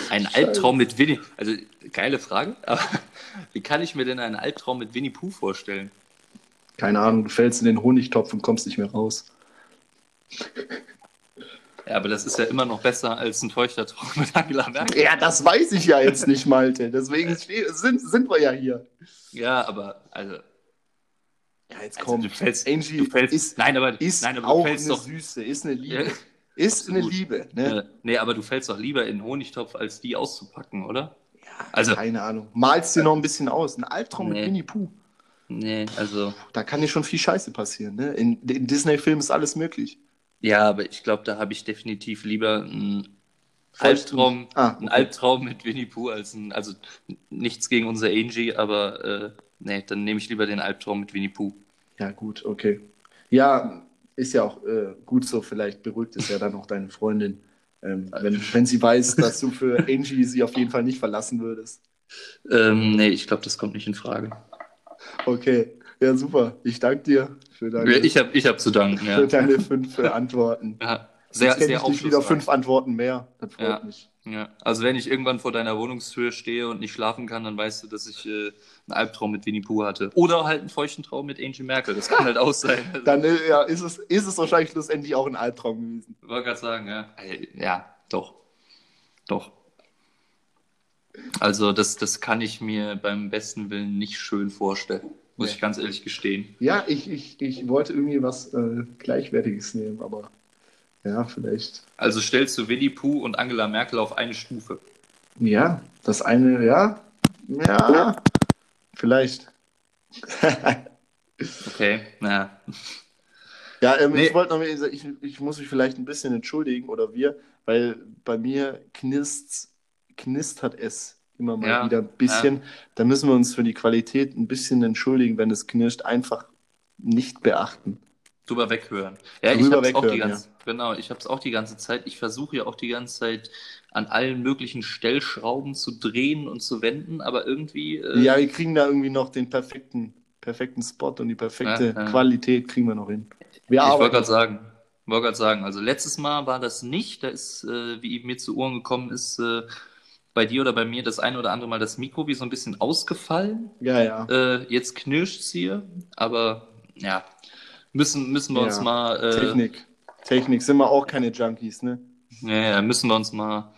einen Albtraum mit Winnie, also geile Frage, aber wie kann ich mir denn einen Albtraum mit Winnie Pooh vorstellen? Keine Ahnung, du fällst in den Honigtopf und kommst nicht mehr raus. Ja, aber das ist ja immer noch besser als ein feuchter Traum mit Angela Merkel. Ja, das weiß ich ja jetzt nicht, Malte. Deswegen ste- sind, sind wir ja hier. Ja, aber also, Ja, jetzt also komm. du fällst, Angie du fällst, ist, nein, aber, ist nein, aber auch eine doch, Süße, ist eine Liebe. Ja, ist eine absolut. Liebe. Ne? äh, nee, aber du fällst doch lieber in den Honigtopf, als die auszupacken, oder? Also, Keine Ahnung. Malst dir noch ein bisschen aus. Ein Albtraum Nee. mit Winnie Pooh. nee, also, Da kann dir schon viel Scheiße passieren. Ne? In, in Disney-Filmen ist alles möglich. Ja, aber ich glaube, da habe ich definitiv lieber einen Albtraum, Ah, okay. Albtraum mit Winnie Pooh als ein, also nichts gegen unser Angie, aber äh, nee, dann nehme ich lieber den Albtraum mit Winnie Pooh. Ja, gut, okay. Ja, ist ja auch äh, gut so. Vielleicht beruhigt es ja dann auch deine Freundin, ähm, wenn, wenn sie weiß, dass du für Angie sie auf jeden Fall nicht verlassen würdest. Ähm, nee, ich glaube, das kommt nicht in Frage. Okay, ja, super. Ich danke dir für deine, Ich habe ich hab zu danken, ja. für deine fünf äh, Antworten. ja sehr, Jetzt sehr ich wieder fünf Antworten mehr. Das freut Ja. mich. Ja. Also wenn ich irgendwann vor deiner Wohnungstür stehe und nicht schlafen kann, dann weißt du, dass ich äh, einen Albtraum mit Winnie Pooh hatte. Oder halt einen feuchten Traum mit Angie Merkel. Das kann halt auch sein. Also, Dann äh, ja, ist, es, ist es wahrscheinlich schlussendlich auch ein Albtraum gewesen. Ich wollte gerade sagen, ja. Ja, doch. Doch. Also das, das kann ich mir beim besten Willen nicht schön vorstellen. Muss Nee. ich ganz ehrlich gestehen. Ja, ich, ich, ich wollte irgendwie was äh, Gleichwertiges nehmen, aber ja, vielleicht. Also stellst du Winnie Pooh und Angela Merkel auf eine Stufe. Ja, das eine, ja, ja, vielleicht. Okay, naja. Ja, ähm, Nee. ich wollte noch mal, ich, ich muss mich vielleicht ein bisschen entschuldigen oder wir, weil bei mir knist, knistert es immer mal Ja, wieder ein bisschen. Da müssen wir uns für die Qualität ein bisschen entschuldigen, wenn es knirscht. Einfach nicht beachten. Drüber weghören. Ja, ich Drüber hab's auch die weghören, ganze, genau, ich habe es auch die ganze Zeit. Ich versuche ja auch die ganze Zeit an allen möglichen Stellschrauben zu drehen und zu wenden, aber irgendwie. Äh, Ja, wir kriegen da irgendwie noch den perfekten, perfekten Spot und die perfekte Ja, ja. Qualität kriegen wir noch hin. Wir ich wollte gerade sagen. Wollte gerade sagen, also letztes Mal war das nicht. Da ist, äh, wie mir zu Ohren gekommen ist, äh, bei dir oder bei mir das ein oder andere Mal das Mikro wie so ein bisschen ausgefallen. Ja, ja. Äh, jetzt knirscht es hier, aber ja, müssen, müssen wir uns Ja, mal. Äh, Technik. Technik sind wir auch keine Junkies, ne? Ja, ja, müssen wir uns mal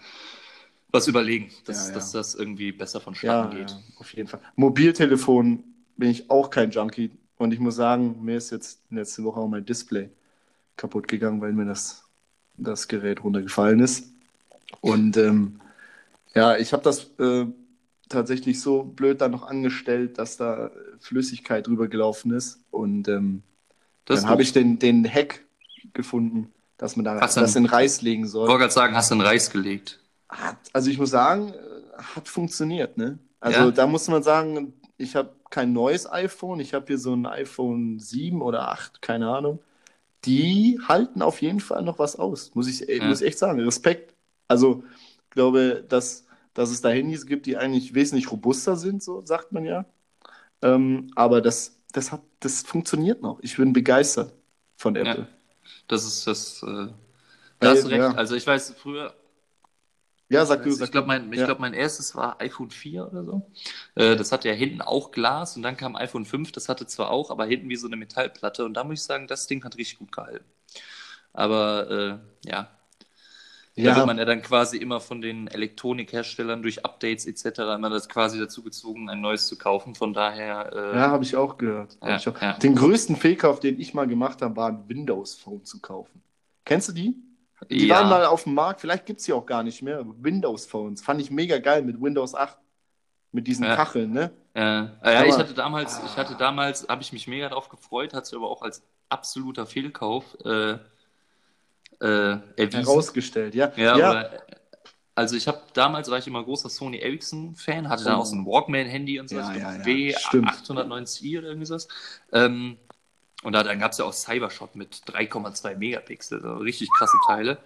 was überlegen, dass, Ja, ja. dass das irgendwie besser Ja, vonstatten geht. ja, auf jeden Fall. Mobiltelefon bin ich auch kein Junkie. Und ich muss sagen, mir ist jetzt letzte Woche auch mein Display kaputt gegangen, weil mir das, das Gerät runtergefallen ist. Und ähm, ja, ich habe das äh, tatsächlich so blöd dann noch angestellt, dass da Flüssigkeit drüber gelaufen ist. Und ähm, dann habe ich den, den Hack gefunden, dass man da Hast das in Reis legen Ich soll. wollte gerade sagen, hast du einen Reis gelegt? Hat, also ich muss sagen, äh, hat funktioniert, ne? Also Ja? da muss man sagen, ich habe kein neues iPhone, ich habe hier so ein iPhone 7 oder 8, keine Ahnung. Die halten auf jeden Fall noch was aus, muss ich, Ja. muss ich echt sagen. Respekt. Also ich glaube, dass, dass es da Handys gibt, die eigentlich wesentlich robuster sind, so sagt man ja. Ähm, aber das, das, hat, das funktioniert noch. Ich bin begeistert von Apple. Das ist das. Äh, Weil, da hast du recht. ja. Also ich weiß, früher, Ja, sag du, also sag ich glaube, mein, ich Ja. glaub, mein erstes war iPhone 4 oder so. Äh, das hatte ja hinten auch Glas und dann kam iPhone 5, das hatte zwar auch, aber hinten wie so eine Metallplatte. Und da muss ich sagen, das Ding hat richtig gut gehalten. Aber äh, ja, Da Ja. wird man ja dann quasi immer von den Elektronikherstellern durch Updates etc. immer das quasi dazu gezwungen, ein neues zu kaufen. Von daher, äh, Ja, habe ich auch gehört. Ja, ich auch. ja. Den größten Fehlkauf, den ich mal gemacht habe, war ein Windows Phone zu kaufen. Kennst du die? Die ja, waren mal auf dem Markt, vielleicht gibt es die auch gar nicht mehr. Windows Phones. Fand ich mega geil mit Windows 8. Mit diesen. Kacheln, ne? äh, ja, Aber- ich hatte damals, ich hatte damals, habe ich mich mega drauf gefreut, hat sich aber auch als absoluter Fehlkauf äh, äh, erwiesen. Herausgestellt, ja. Ja, ja. Oder, also ich habe damals war ich immer großer Sony Ericsson Fan, hatte dann Oh. auch so ein Walkman Handy und so, Ja, ja, glaub, ja, stimmt. W890i oder irgendwie sowas. Ähm, und da, dann gab es ja auch Cybershot mit 3,2 Megapixel, so richtig krasse Teile.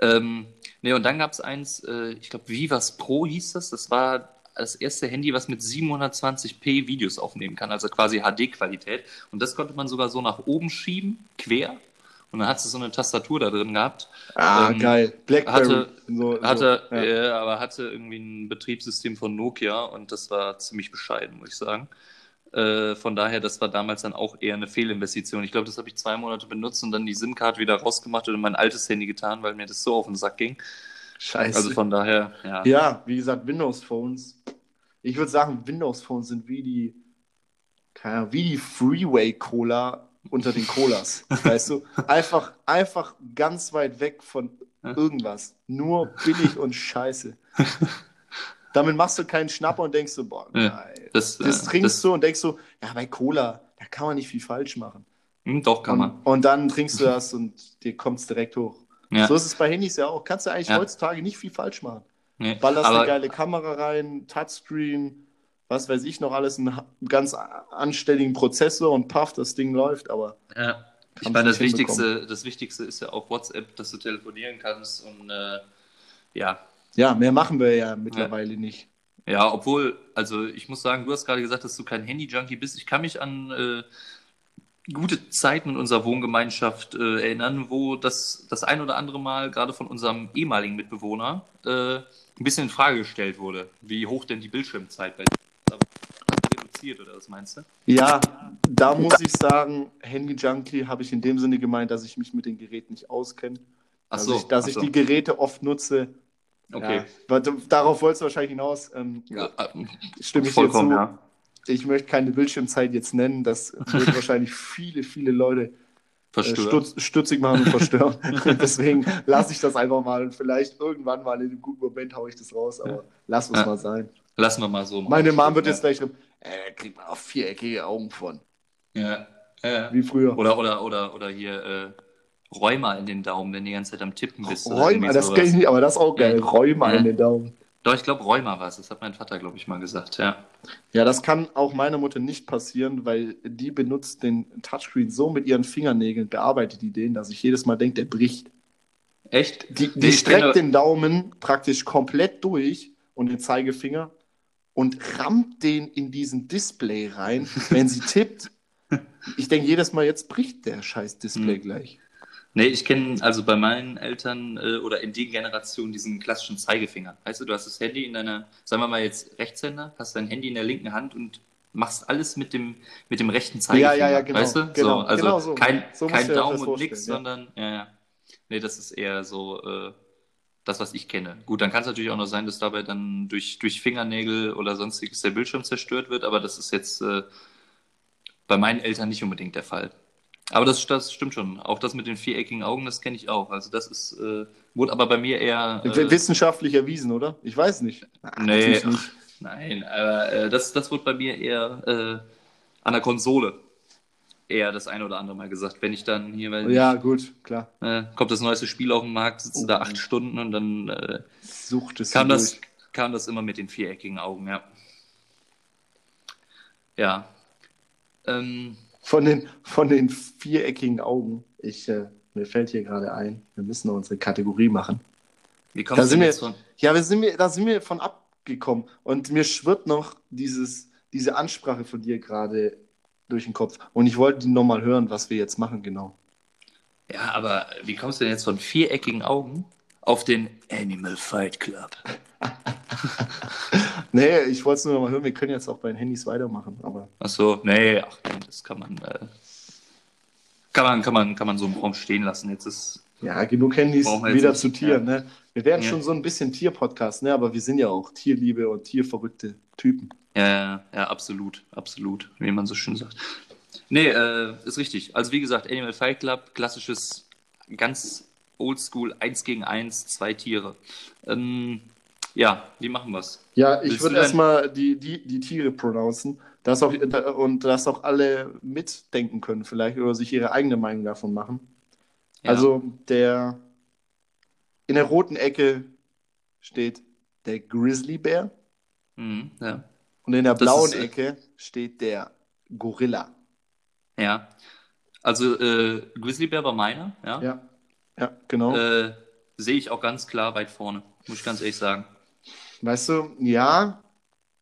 Ähm, ne, und dann gab es eins, äh, ich glaube Vivas Pro hieß das, das war das erste Handy, was mit 720p Videos aufnehmen kann, also quasi HD-Qualität. Und das konnte man sogar so nach oben schieben, quer. Und dann hat es so eine Tastatur da drin gehabt. Ah, ähm, geil. Blackberry. hatte- so, Hatte, so, ja. äh, aber hatte irgendwie ein Betriebssystem von Nokia und das war ziemlich bescheiden, muss ich sagen. Äh, von daher, das war damals dann auch eher eine Fehlinvestition. Ich glaube, das habe ich zwei Monate benutzt und dann die SIM-Card wieder rausgemacht und in mein altes Handy getan, weil mir das so auf den Sack ging. Scheiße. Also von daher, ja. Ja, wie gesagt, Windows Phones. Ich würde sagen, Windows Phones sind wie die, keine Ahnung, wie die Freeway Cola unter den Colas. weißt du? Einfach, einfach ganz weit weg von irgendwas. Nur billig und scheiße. Damit machst du keinen Schnapper und denkst so, boah, Ja, geil. Das, Das trinkst das, du und denkst so, ja, bei Cola, da kann man nicht viel falsch machen. Hm, doch, kann man. Und, und dann trinkst du das und dir kommt es direkt hoch. Ja. So ist es bei Handys ja auch. Kannst du eigentlich Ja. heutzutage nicht viel falsch machen. Nee. Ballerst Aber- eine geile Kamera rein, Touchscreen, was weiß ich noch alles, einen ganz anständigen Prozessor und paff, das Ding läuft, aber Ja. Ich meine, das Wichtigste, das Wichtigste ist ja auch WhatsApp, dass du telefonieren kannst und äh, ja. ja, mehr machen wir ja mittlerweile nicht. Ja, obwohl, also ich muss sagen, du hast gerade gesagt, dass du kein Handy-Junkie bist. Ich kann mich an äh, gute Zeiten in unserer Wohngemeinschaft äh, erinnern, wo das, das ein oder andere Mal gerade von unserem ehemaligen Mitbewohner äh, ein bisschen in Frage gestellt wurde, wie hoch denn die Bildschirmzeit bei dir ist. Aber er reduziert oder was meinst du? Ja, da muss ich sagen, Handy-Junkie habe ich in dem Sinne gemeint, dass ich mich mit den Geräten nicht auskenne. Dass, so, ich, dass ach ich so. die Geräte oft nutze. Okay. Ja, darauf wolltest du wahrscheinlich hinaus. Ähm, Ja, äh, stimme ich vollkommen, dir zu. ja. Ich möchte keine Bildschirmzeit jetzt nennen. Das wird wahrscheinlich viele, viele Leute äh, stutz, stutzig machen und verstören. Deswegen lasse ich das einfach mal und vielleicht irgendwann mal in einem guten Moment haue ich das raus, aber lass uns Ja. mal sein. Lassen wir mal so. Meine Mom wird ja. jetzt gleich schreiben, äh, kriegt man auch viereckige Augen von. Ja. ja. Wie früher. Oder, oder, oder, oder hier äh, Rheuma in den Daumen, wenn du die ganze Zeit am Tippen bist. irgendwie das kenne ich nicht, aber das ist auch geil. Ja. Ja. in den Daumen. Doch, ich glaube, Rheuma war es. Das hat mein Vater, glaube ich, mal gesagt. Ja. Ja, das kann auch meiner Mutter nicht passieren, weil die benutzt den Touchscreen so mit ihren Fingernägeln, bearbeitet die den, dass ich jedes Mal denke, der bricht. Echt? Die, die ich streckt den Daumen praktisch komplett durch und den Zeigefinger und rammt den in diesen Display rein, wenn sie tippt. Ich denke jedes Mal, jetzt bricht der scheiß Display Hm. gleich. Nee, ich kenne also bei meinen Eltern äh, oder in den Generationen diesen klassischen Zeigefinger. Weißt du, du hast das Handy in deiner, sagen wir mal jetzt Rechtshänder, hast dein Handy in der linken Hand und machst alles mit dem, mit dem rechten Zeigefinger. ja, ja, genau, Weißt du? genau, so, also genau so. kein, So kein Daumen und nix, ja. sondern, ja, ja. Nee, das ist eher so, äh, Das, was ich kenne. Gut, dann kann es natürlich auch noch sein, dass dabei dann durch, durch Fingernägel oder sonstiges der Bildschirm zerstört wird, aber das ist jetzt äh, bei meinen Eltern nicht unbedingt der Fall. Aber das, das stimmt schon. Auch das mit den viereckigen Augen, das kenne ich auch. Also das ist, äh, wurde aber bei mir eher. Äh, Wissenschaftlich erwiesen, oder? Ich weiß nicht. Ach, nee, ach, nein, aber äh, das, das wurde bei mir eher äh, an der Konsole eher das eine oder andere Mal gesagt. Wenn ich dann hier, weil ja, ich, gut, klar. Äh, kommt das neueste Spiel auf den Markt, sitzen oh. da acht Stunden und dann äh, Sucht es kam, das, kam das immer mit den viereckigen Augen, ja. Ja. Ähm, von, den, von den viereckigen Augen, ich, äh, mir fällt hier gerade ein, wir müssen noch unsere Kategorie machen. Wie kommst da sind wir, jetzt von? Ja, wir sind wir, da sind wir von abgekommen. Und mir schwirrt noch dieses, diese Ansprache von dir gerade durch den Kopf. Und ich wollte nochmal hören, was wir jetzt machen, genau. Ja, aber wie kommst du denn jetzt von viereckigen Augen auf den Animal Fight Club? nee, ich wollte es nur nochmal hören. Wir können jetzt auch bei den Handys weitermachen. Aber... Ach so, nee, ach, das kann man, äh, kann man, kann man, kann man so im Raum stehen lassen. Jetzt ist ja, genug Handys wieder zu Tieren. Ja. Ne? Wir werden ja. schon so ein bisschen Tier-Podcast, ne? aber wir sind ja auch Tierliebe und tierverrückte Typen. Ja, ja, ja, absolut, absolut, wie man so schön sagt. Nee, äh, ist richtig. Also wie gesagt, Animal Fight Club, klassisches, ganz oldschool, eins gegen eins, zwei Tiere. Ähm, ja, wie machen wir es? Ja, ich würde erstmal die, die, die Tiere pronouncen dass auch, und dass auch alle mitdenken können vielleicht oder sich ihre eigene Meinung davon machen. Ja. Also der in der roten Ecke steht der Grizzlybär. Mhm, ja. Und in der blauen ist, äh, Ecke steht der Gorilla. Ja. Also äh, Grizzlybär war meiner, ja. Ja, ja genau. Äh, Sehe ich auch ganz klar weit vorne, muss ich ganz ehrlich sagen. Weißt du, ja,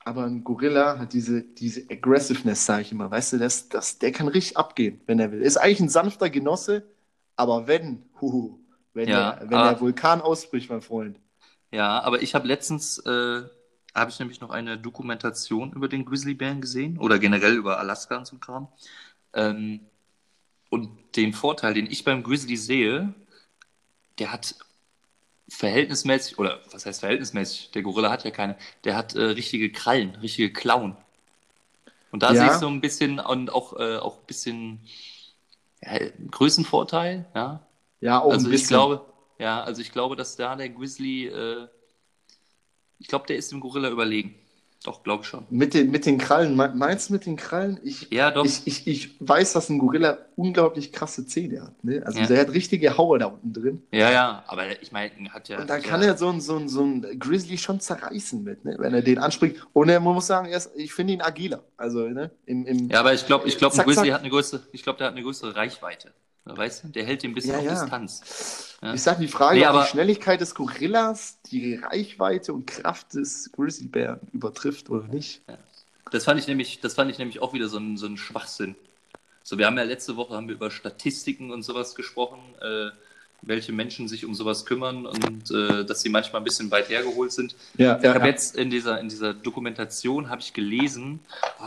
aber ein Gorilla hat diese, diese Aggressiveness, sage ich immer. Weißt du, das, das, der kann richtig abgehen, wenn er will. Ist eigentlich ein sanfter Genosse, aber wenn, huhu, wenn, ja, der, wenn aber, der Vulkan ausbricht, mein Freund. Ja, aber ich habe letztens, äh, habe ich nämlich noch eine Dokumentation über den Grizzlybären gesehen oder generell über Alaska und so Kram. Ähm, und den Vorteil, den ich beim Grizzly sehe, der hat verhältnismäßig, oder was heißt verhältnismäßig? Der Gorilla hat ja keine, der hat äh, richtige Krallen, richtige Klauen. Und da ja. sehe ich so ein bisschen und auch, äh, auch ein bisschen ja, Größenvorteil, ja. Ja, auch also ein bisschen. ich glaube, ja, also ich glaube, dass da der Grizzly, äh, ich glaube, der ist dem Gorilla überlegen. Doch, glaube ich schon. Mit den, mit den Krallen, meinst du mit den Krallen? Ich, ja, doch. Ich, ich, ich weiß, dass ein Gorilla unglaublich krasse Zähne hat. Ne? Also ja. der hat richtige Haue da unten drin. Ja, ja, aber ich meine, hat ja. Und da kann er so ein, so, ein, so ein Grizzly schon zerreißen mit, ne? wenn er den anspricht. Und er, man muss sagen, er ist, ich finde ihn agiler. Also, ne? Im, im, ja, aber ich glaube, ich glaub, ein Grizzly hat eine größere, ich glaube, der hat eine größere Reichweite. Weißt du, der hält den ein bisschen ja, auf ja. Distanz. Ja. Ich sage die Frage, nee, ob die Schnelligkeit des Gorillas die Reichweite und Kraft des Grizzlybären übertrifft oder nicht. Das fand ich nämlich, das fand ich nämlich auch wieder so ein, so ein Schwachsinn. So, wir haben ja letzte Woche haben wir über Statistiken und sowas gesprochen, äh, welche Menschen sich um sowas kümmern und äh, dass sie manchmal ein bisschen weit hergeholt sind. Ja, ich habe jetzt in dieser, in dieser Dokumentation habe ich gelesen, oh,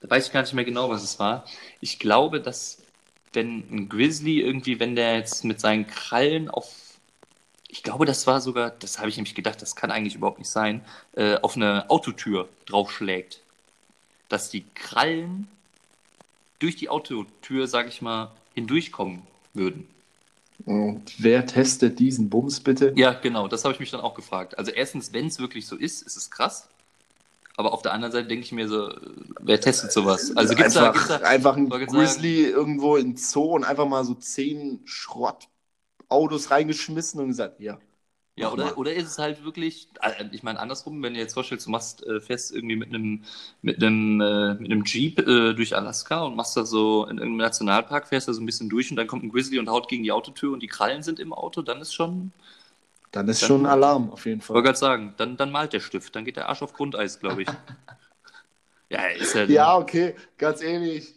da weiß ich gar nicht mehr genau, was es war. Ich glaube, dass wenn ein Grizzly irgendwie, wenn der jetzt mit seinen Krallen auf, ich glaube, das war sogar, das habe ich nämlich gedacht, das kann eigentlich überhaupt nicht sein, äh, auf eine Autotür draufschlägt, dass die Krallen durch die Autotür, sage ich mal, hindurchkommen würden. Und wer testet diesen Bums bitte? Ja, genau, das habe ich mich dann auch gefragt. Also erstens, wenn es wirklich so ist, ist es krass. Aber auf der anderen Seite denke ich mir so, wer testet sowas? Also gibt's einfach, da, gibt's da, einfach ein Grizzly sagen, irgendwo in Zoo und einfach mal so zehn Schrottautos reingeschmissen und gesagt, ja. Ja, oder, oder ist es halt wirklich, äh, ich meine andersrum, wenn du jetzt vorstellst, du machst äh, fest irgendwie mit einem mit einem äh, mit einem Jeep äh, durch Alaska und machst da so in irgendeinem Nationalpark, fährst da so ein bisschen durch und dann kommt ein Grizzly und haut gegen die Autotür und die Krallen sind im Auto, dann ist schon dann ist dann, schon Alarm auf jeden Fall. Ich wollte gerade sagen, dann, dann malt der Stift, dann geht der Arsch auf Grundeis, glaube ich. ja, ist ja. Ja, okay, ganz ehrlich.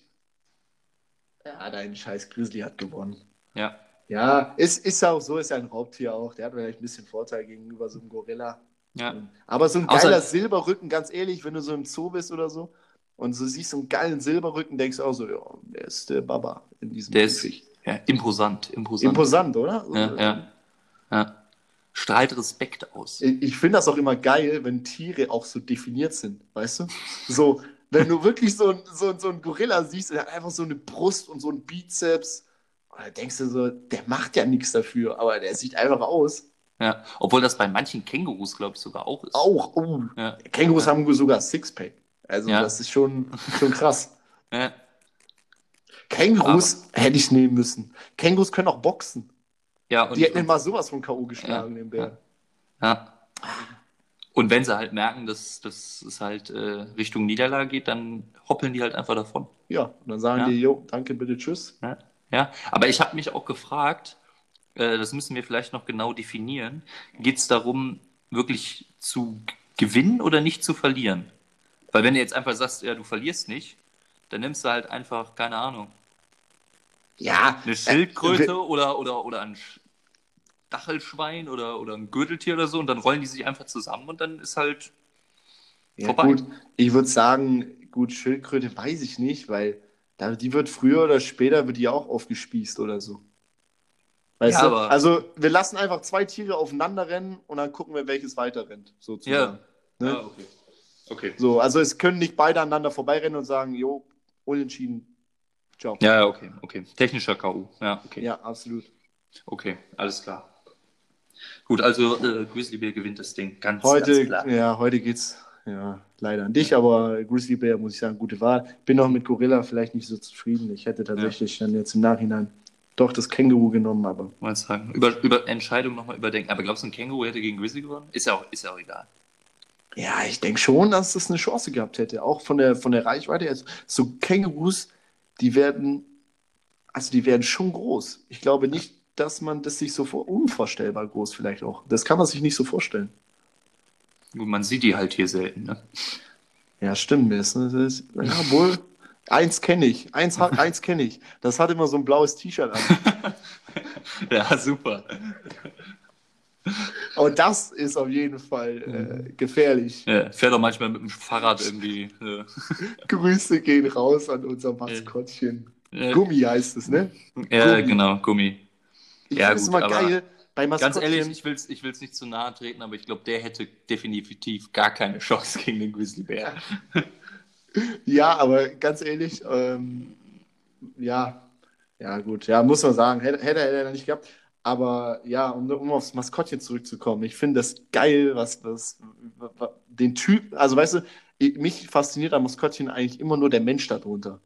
Ja, dein scheiß Grizzly hat gewonnen. Ja. Ja, ist, ist auch so, ist ja ein Raubtier auch. Der hat vielleicht ein bisschen Vorteil gegenüber so einem Gorilla. Ja. Aber so ein geiler Außer... Silberrücken, ganz ehrlich, wenn du so im Zoo bist oder so und so siehst so einen geilen Silberrücken, denkst du auch so, ja, der ist der Baba in diesem Der Käfig. ist ja, imposant, imposant. Imposant, oder? Ja, ja. ja. Strahlt Respekt aus. Ich, finde das auch immer geil, wenn Tiere auch so definiert sind, weißt du? So, wenn du wirklich so, ein- so, so einen Gorilla siehst, der hat einfach so eine Brust und so einen Bizeps, und dann denkst du so, der macht ja nichts dafür, aber der sieht einfach aus. Ja. Obwohl das bei manchen Kängurus, glaube ich, sogar auch ist. Auch, oh, Ja. Kängurus haben sogar Sixpack. Also Ja. das ist schon, schon krass. Kängurus hätte ich nehmen müssen. Kängurus können auch boxen. Ja, und, Die hätten mal sowas von K.O. geschlagen, Ja. den Bär. ja. Und wenn sie halt merken, dass, dass es halt äh, Richtung Niederlage geht, dann hoppeln die halt einfach davon. Ja, und dann sagen Ja. die, jo, danke, bitte, tschüss. Ja, ja. aber ich habe mich auch gefragt, äh, das müssen wir vielleicht noch genau definieren, geht es darum, wirklich zu gewinnen oder nicht zu verlieren? Weil wenn du jetzt einfach sagst, ja, du verlierst nicht, dann nimmst du halt einfach, keine Ahnung, Ja, eine Schildkröte oder, oder, oder ein Stachelschwein oder, oder ein Gürteltier oder so und dann rollen die sich einfach zusammen und dann ist halt, Ja, vorbei. gut, ich würde sagen, gut, Schildkröte weiß ich nicht, weil da, die wird früher oder später wird die auch aufgespießt oder so. Weißt Ja, du? aber- Also wir lassen einfach zwei Tiere aufeinander rennen und dann gucken wir, welches weiter rennt, sozusagen. Ne? Ja, okay. Okay. So, also es können nicht beide aneinander vorbeirennen und sagen, jo, unentschieden, ciao. Ja, ja, okay, okay. Technischer K.O. Ja, okay. Ja, absolut. Okay, alles klar. Gut, also äh, Grizzly Bear gewinnt das Ding. Ganz, Heute, ganz klar. ja, heute geht's ja, leider an dich, aber Grizzly Bear muss ich sagen, gute Wahl. Bin noch mit Gorilla vielleicht nicht so zufrieden. Ich hätte tatsächlich dann jetzt im Nachhinein doch das Känguru genommen, aber Mal sagen. Über, über Entscheidung nochmal überdenken. Aber glaubst du, ein Känguru hätte gegen Grizzly gewonnen? Ist ja auch, ist ja auch egal. ja, ich denke schon, dass das eine Chance gehabt hätte. Auch von der, von der Reichweite. her. So Kängurus, die werden, also die werden schon groß. Ich glaube nicht, dass man das sich so vor, unvorstellbar groß vielleicht auch. Das kann man sich nicht so vorstellen. Gut, man sieht die halt hier selten. Ne? Ja, stimmt. Das ist, ja, wohl. Eins kenne ich. Eins, eins kenne ich. Das hat immer so ein blaues T-Shirt an. Ja, super. Aber das ist auf jeden Fall äh, gefährlich. Ja, fährt auch manchmal mit dem Fahrrad irgendwie. Äh, Grüße gehen raus an unser Maskottchen. äh, Gummi heißt es, ne? ja, Gummi. genau, Gummi. Ich Ja, finde es immer geil. Bei Ganz Maskottchen. ehrlich, ich will es ich will's nicht zu nahe treten, aber ich glaube, der hätte definitiv gar keine Chance gegen den Grizzly Bear. Ja, aber ganz ehrlich, ähm, ja, ja, gut, ja, muss man sagen, hätte, hätte er nicht gehabt. Aber ja, um, um aufs Maskottchen zurückzukommen, ich finde das geil, was, was, was den Typ, also weißt du, ich, mich fasziniert am Maskottchen eigentlich immer nur der Mensch darunter.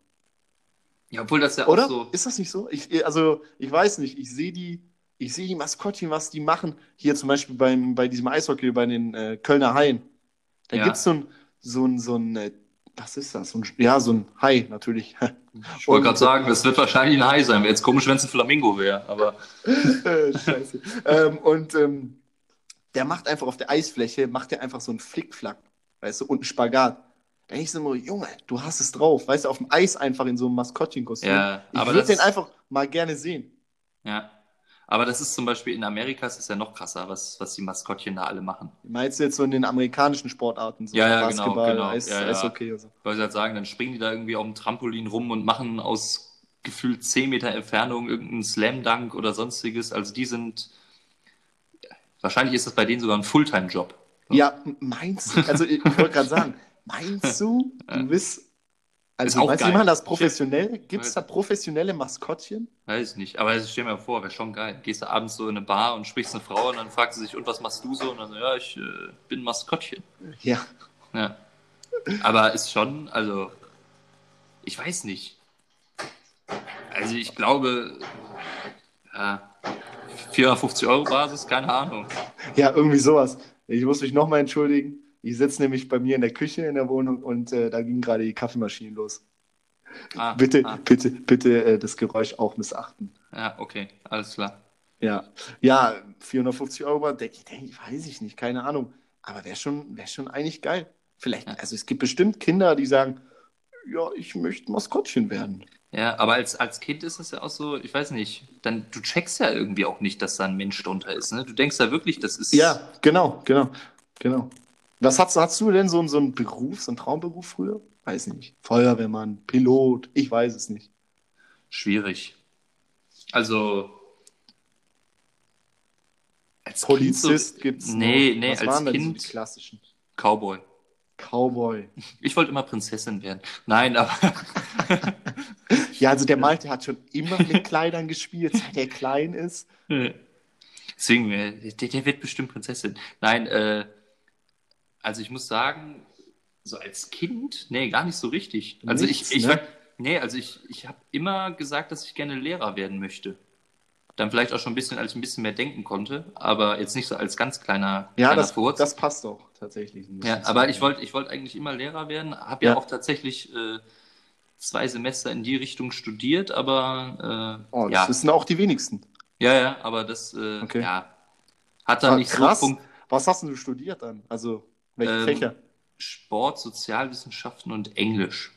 Ja, obwohl das ja Oder? auch so. Ist das nicht so? Ich, also, ich weiß nicht, ich sehe die, ich sehe die Maskottchen, was die machen. Hier zum Beispiel beim, bei diesem Eishockey, bei den äh, Kölner Haien. Da Ja. gibt es so ein, so ein, so ein, äh, was ist das? So ein, ja, so ein Hai, natürlich. Ich wollte gerade sagen, das wird wahrscheinlich ein Hai sein. Wäre jetzt komisch, wenn es ein Flamingo wäre. Aber Äh, Scheiße. ähm, und ähm, der macht einfach auf der Eisfläche, macht der einfach so einen Flickflack, weißt du, und einen Spagat. Da denke ich so immer, Junge, du hast es drauf, weißt du, auf dem Eis einfach in so einem Maskottchenkostüm. Ja, ich würde den einfach mal gerne sehen. ja. Aber das ist zum Beispiel in Amerika ist es ja noch krasser, was, was die Maskottchen da alle machen. Meinst du jetzt so in den amerikanischen Sportarten, so Ja, ja, genau, Basketball, genau. Eis, Ja, ja. Eishockey und so? Weil sie halt sagen, dann springen die da irgendwie auf dem Trampolin rum und machen aus gefühlt 10 Meter Entfernung irgendeinen Slam-Dunk oder sonstiges. Also die sind. Wahrscheinlich ist das bei denen sogar ein Fulltime-Job. Ja, meinst du, also ich, ich wollte gerade sagen, meinst du, du bist, Ist also auch meinst du, geil. die machen das professionell? Gibt es da professionelle Maskottchen? Weiß ich nicht. Aber stell mir vor, wäre schon geil. Gehst du abends so in eine Bar und sprichst eine Frau und dann fragt sie sich, und was machst du so? Und dann so, ja, ich äh, bin Maskottchen. Ja. Ja. Aber ist schon, also, ich weiß nicht. Also ich glaube, ja, 450 Euro Basis, keine Ahnung. Ja, irgendwie sowas. Ich muss mich nochmal entschuldigen. Ich sitze nämlich bei mir in der Küche in der Wohnung und äh, da ging gerade die Kaffeemaschine los. Ah, Bitte, ah, bitte, bitte äh, das Geräusch auch missachten. ja, okay, alles klar. Ja, ja 450 Euro, denke ich, denk, ich, weiß ich nicht, keine Ahnung. Aber wäre schon, wär schon eigentlich geil. Vielleicht, Ja. also es gibt bestimmt Kinder, die sagen, ja, ich möchte Maskottchen werden. Ja, aber als, als Kind ist es ja auch so, ich weiß nicht, dann du checkst ja irgendwie auch nicht, dass da ein Mensch drunter ist. Ne? Du denkst ja wirklich, das ist. Ja, genau, genau, genau. Was hast, hast du denn so, so einen Beruf, so einen Traumberuf früher? Weiß nicht. Feuerwehrmann, Pilot, ich weiß es nicht. Schwierig. Also, als Polizist Kind gibt's so, Nee, noch. nee, Was als waren denn so Kind die klassischen? Cowboy. Cowboy. Ich wollte immer Prinzessin werden. Nein, aber Ja, also der Malte hat schon immer mit Kleidern gespielt, seit er klein ist. deswegen, äh, der, der wird bestimmt Prinzessin. Nein, äh, also ich muss sagen, so als Kind, nee, gar nicht so richtig. Also Nichts, ich, ich ne? nee, also ich, ich habe immer gesagt, dass ich gerne Lehrer werden möchte. Dann vielleicht auch schon ein bisschen, als ich ein bisschen mehr denken konnte, aber jetzt nicht so als ganz kleiner, Ja, kleiner das, Furz. das passt auch tatsächlich. Ja, aber ich wollte ich wollte eigentlich immer Lehrer werden, habe ja. Ja. auch tatsächlich äh, zwei Semester in die Richtung studiert, aber äh, Oh, das ja. wissen auch die wenigsten. ja, ja, aber das äh, Okay. ja, hat dann nicht krass. so Punkt. Was hast du studiert dann? Also, welche Ähm, Fächer? Sport, Sozialwissenschaften und Englisch.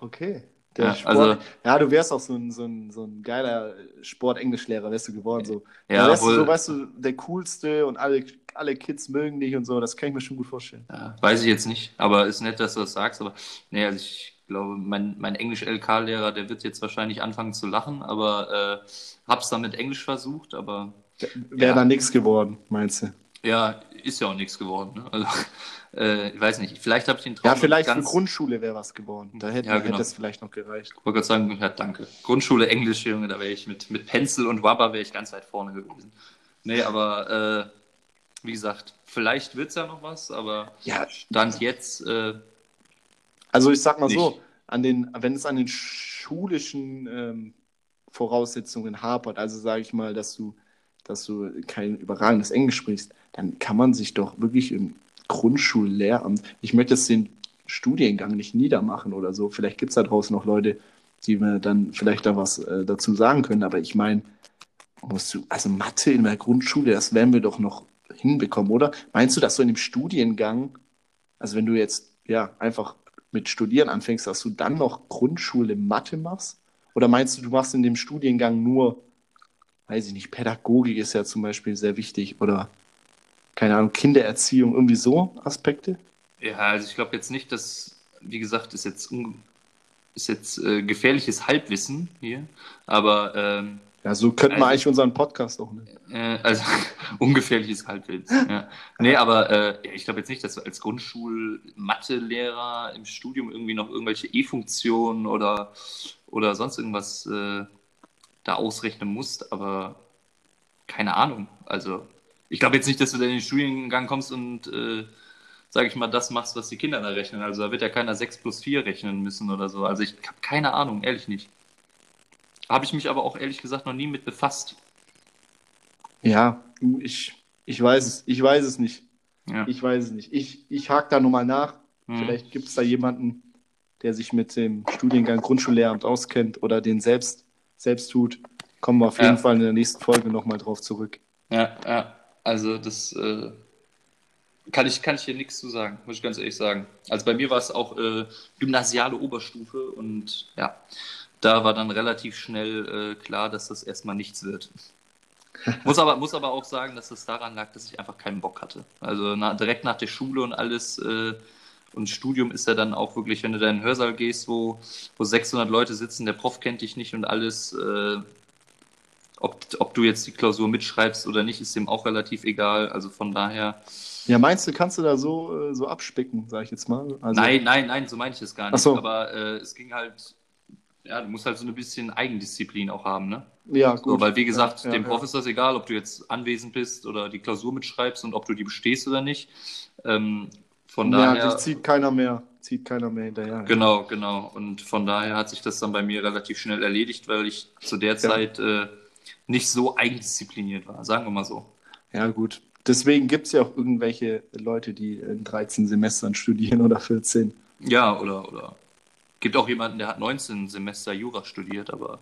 Okay. Der Ja, Sport, also- ja, du wärst auch so ein, so ein, so ein geiler Sport-Englischlehrer, wärst du geworden. So. Ja, da wärst du obwohl- so, weißt du, der Coolste und alle, alle Kids mögen dich und so. Das kann ich mir schon gut vorstellen. Ja, weiß ich jetzt nicht, aber ist nett, dass du das sagst. Aber nee, also ich glaube, mein, mein Englisch-LK-Lehrer, der wird jetzt wahrscheinlich anfangen zu lachen, aber äh, hab's dann mit Englisch versucht, aber Wäre Ja. da nichts geworden, meinst du? Ja, ist ja auch nichts geworden. Ne? Also, äh, ich weiß nicht, vielleicht habe ich den Traum Ja, vielleicht ganz, für Grundschule wäre was geworden. Da hätte, Ja, genau. hätte es vielleicht noch gereicht. Ich wollte gerade sagen, ja, danke. Grundschule Englisch, Junge, da wäre ich mit, mit Pencil und Wabber wäre ich ganz weit vorne gewesen. Nee, aber äh, wie gesagt, vielleicht wird es ja noch was, aber Ja, Stand jetzt, äh, Also ich sag mal Nicht. so, an den, wenn es an den schulischen ähm, Voraussetzungen hapert, also sage ich mal, dass du, dass du kein überragendes Englisch sprichst, dann kann man sich doch wirklich im Grundschullehramt, ich möchte jetzt den Studiengang nicht niedermachen oder so, vielleicht gibt es da draußen noch Leute, die mir dann vielleicht da was äh, dazu sagen können, aber ich meine, musst du, also Mathe in der Grundschule, das werden wir doch noch hinbekommen, oder? Meinst du, dass du in dem Studiengang, also wenn du jetzt ja einfach mit Studieren anfängst, dass du dann noch Grundschule Mathe machst? Oder meinst du, du machst in dem Studiengang nur, weiß ich nicht, Pädagogik ist ja zum Beispiel sehr wichtig oder keine Ahnung, Kindererziehung, irgendwie so Aspekte? ja, also ich glaube jetzt nicht, dass, wie gesagt, ist jetzt, ist jetzt äh, gefährliches Halbwissen hier, aber ähm, Ja, so könnte man Also- eigentlich unseren Podcast auch nennen. Äh, also ungefährliches Halbwissen. Ja. Nee, aber äh, ja, ich glaube jetzt nicht, dass du als Grundschul-Mathe-Lehrer im Studium irgendwie noch irgendwelche E-Funktionen oder, oder sonst irgendwas äh, da ausrechnen musst, aber keine Ahnung. Also ich glaube jetzt nicht, dass du dann in den Studiengang kommst und äh, sage ich mal, das machst, was die Kinder da rechnen. Also da wird ja keiner 6 plus 4 rechnen müssen oder so. Also ich habe keine Ahnung, ehrlich nicht. Habe ich mich aber auch ehrlich gesagt noch nie mit befasst. Ja, du, ich, ich weiß es, ich weiß es nicht. Ja. Ich weiß es nicht. Ich, ich hake da nochmal nach. Hm. Vielleicht gibt es da jemanden, der sich mit dem Studiengang Grundschullehramt auskennt oder den selbst, selbst tut. Kommen wir auf jeden Ja. Fall in der nächsten Folge nochmal drauf zurück. Ja, ja. Also das äh, kann ich, kann ich hier nichts zu sagen, muss ich ganz ehrlich sagen. Also bei mir war es auch äh, gymnasiale Oberstufe und ja, da war dann relativ schnell äh, klar, dass das erstmal nichts wird. muss, aber, muss aber auch sagen, dass es daran lag, dass ich einfach keinen Bock hatte. Also na, direkt nach der Schule und alles äh, und Studium ist ja dann auch wirklich, wenn du da in den Hörsaal gehst, wo, wo 600 Leute sitzen, der Prof kennt dich nicht und alles, äh, ob, ob du jetzt die Klausur mitschreibst oder nicht, ist dem auch relativ egal. Also von daher, Ja, meinst du, kannst du da so, äh, so abspicken, sag ich jetzt mal? Also, nein, nein, nein, so meine ich es gar nicht. So. Aber äh, es ging halt, ja, du musst halt so ein bisschen Eigendisziplin auch haben, ne? Ja, gut. So, weil wie gesagt, Ja, dem ja, Prof ja. ist das egal, ob du jetzt anwesend bist oder die Klausur mitschreibst und ob du die bestehst oder nicht. Ähm, von Ja, daher. dich zieht keiner mehr, zieht keiner mehr hinterher. Genau, genau. Und von daher hat sich das dann bei mir relativ schnell erledigt, weil ich zu der Zeit äh, nicht so eigendiszipliniert war, sagen wir mal so. Ja, gut. Deswegen gibt es ja auch irgendwelche Leute, die in 13 Semestern studieren oder 14. Ja, oder, oder. Gibt auch jemanden, der hat 19 Semester Jura studiert, aber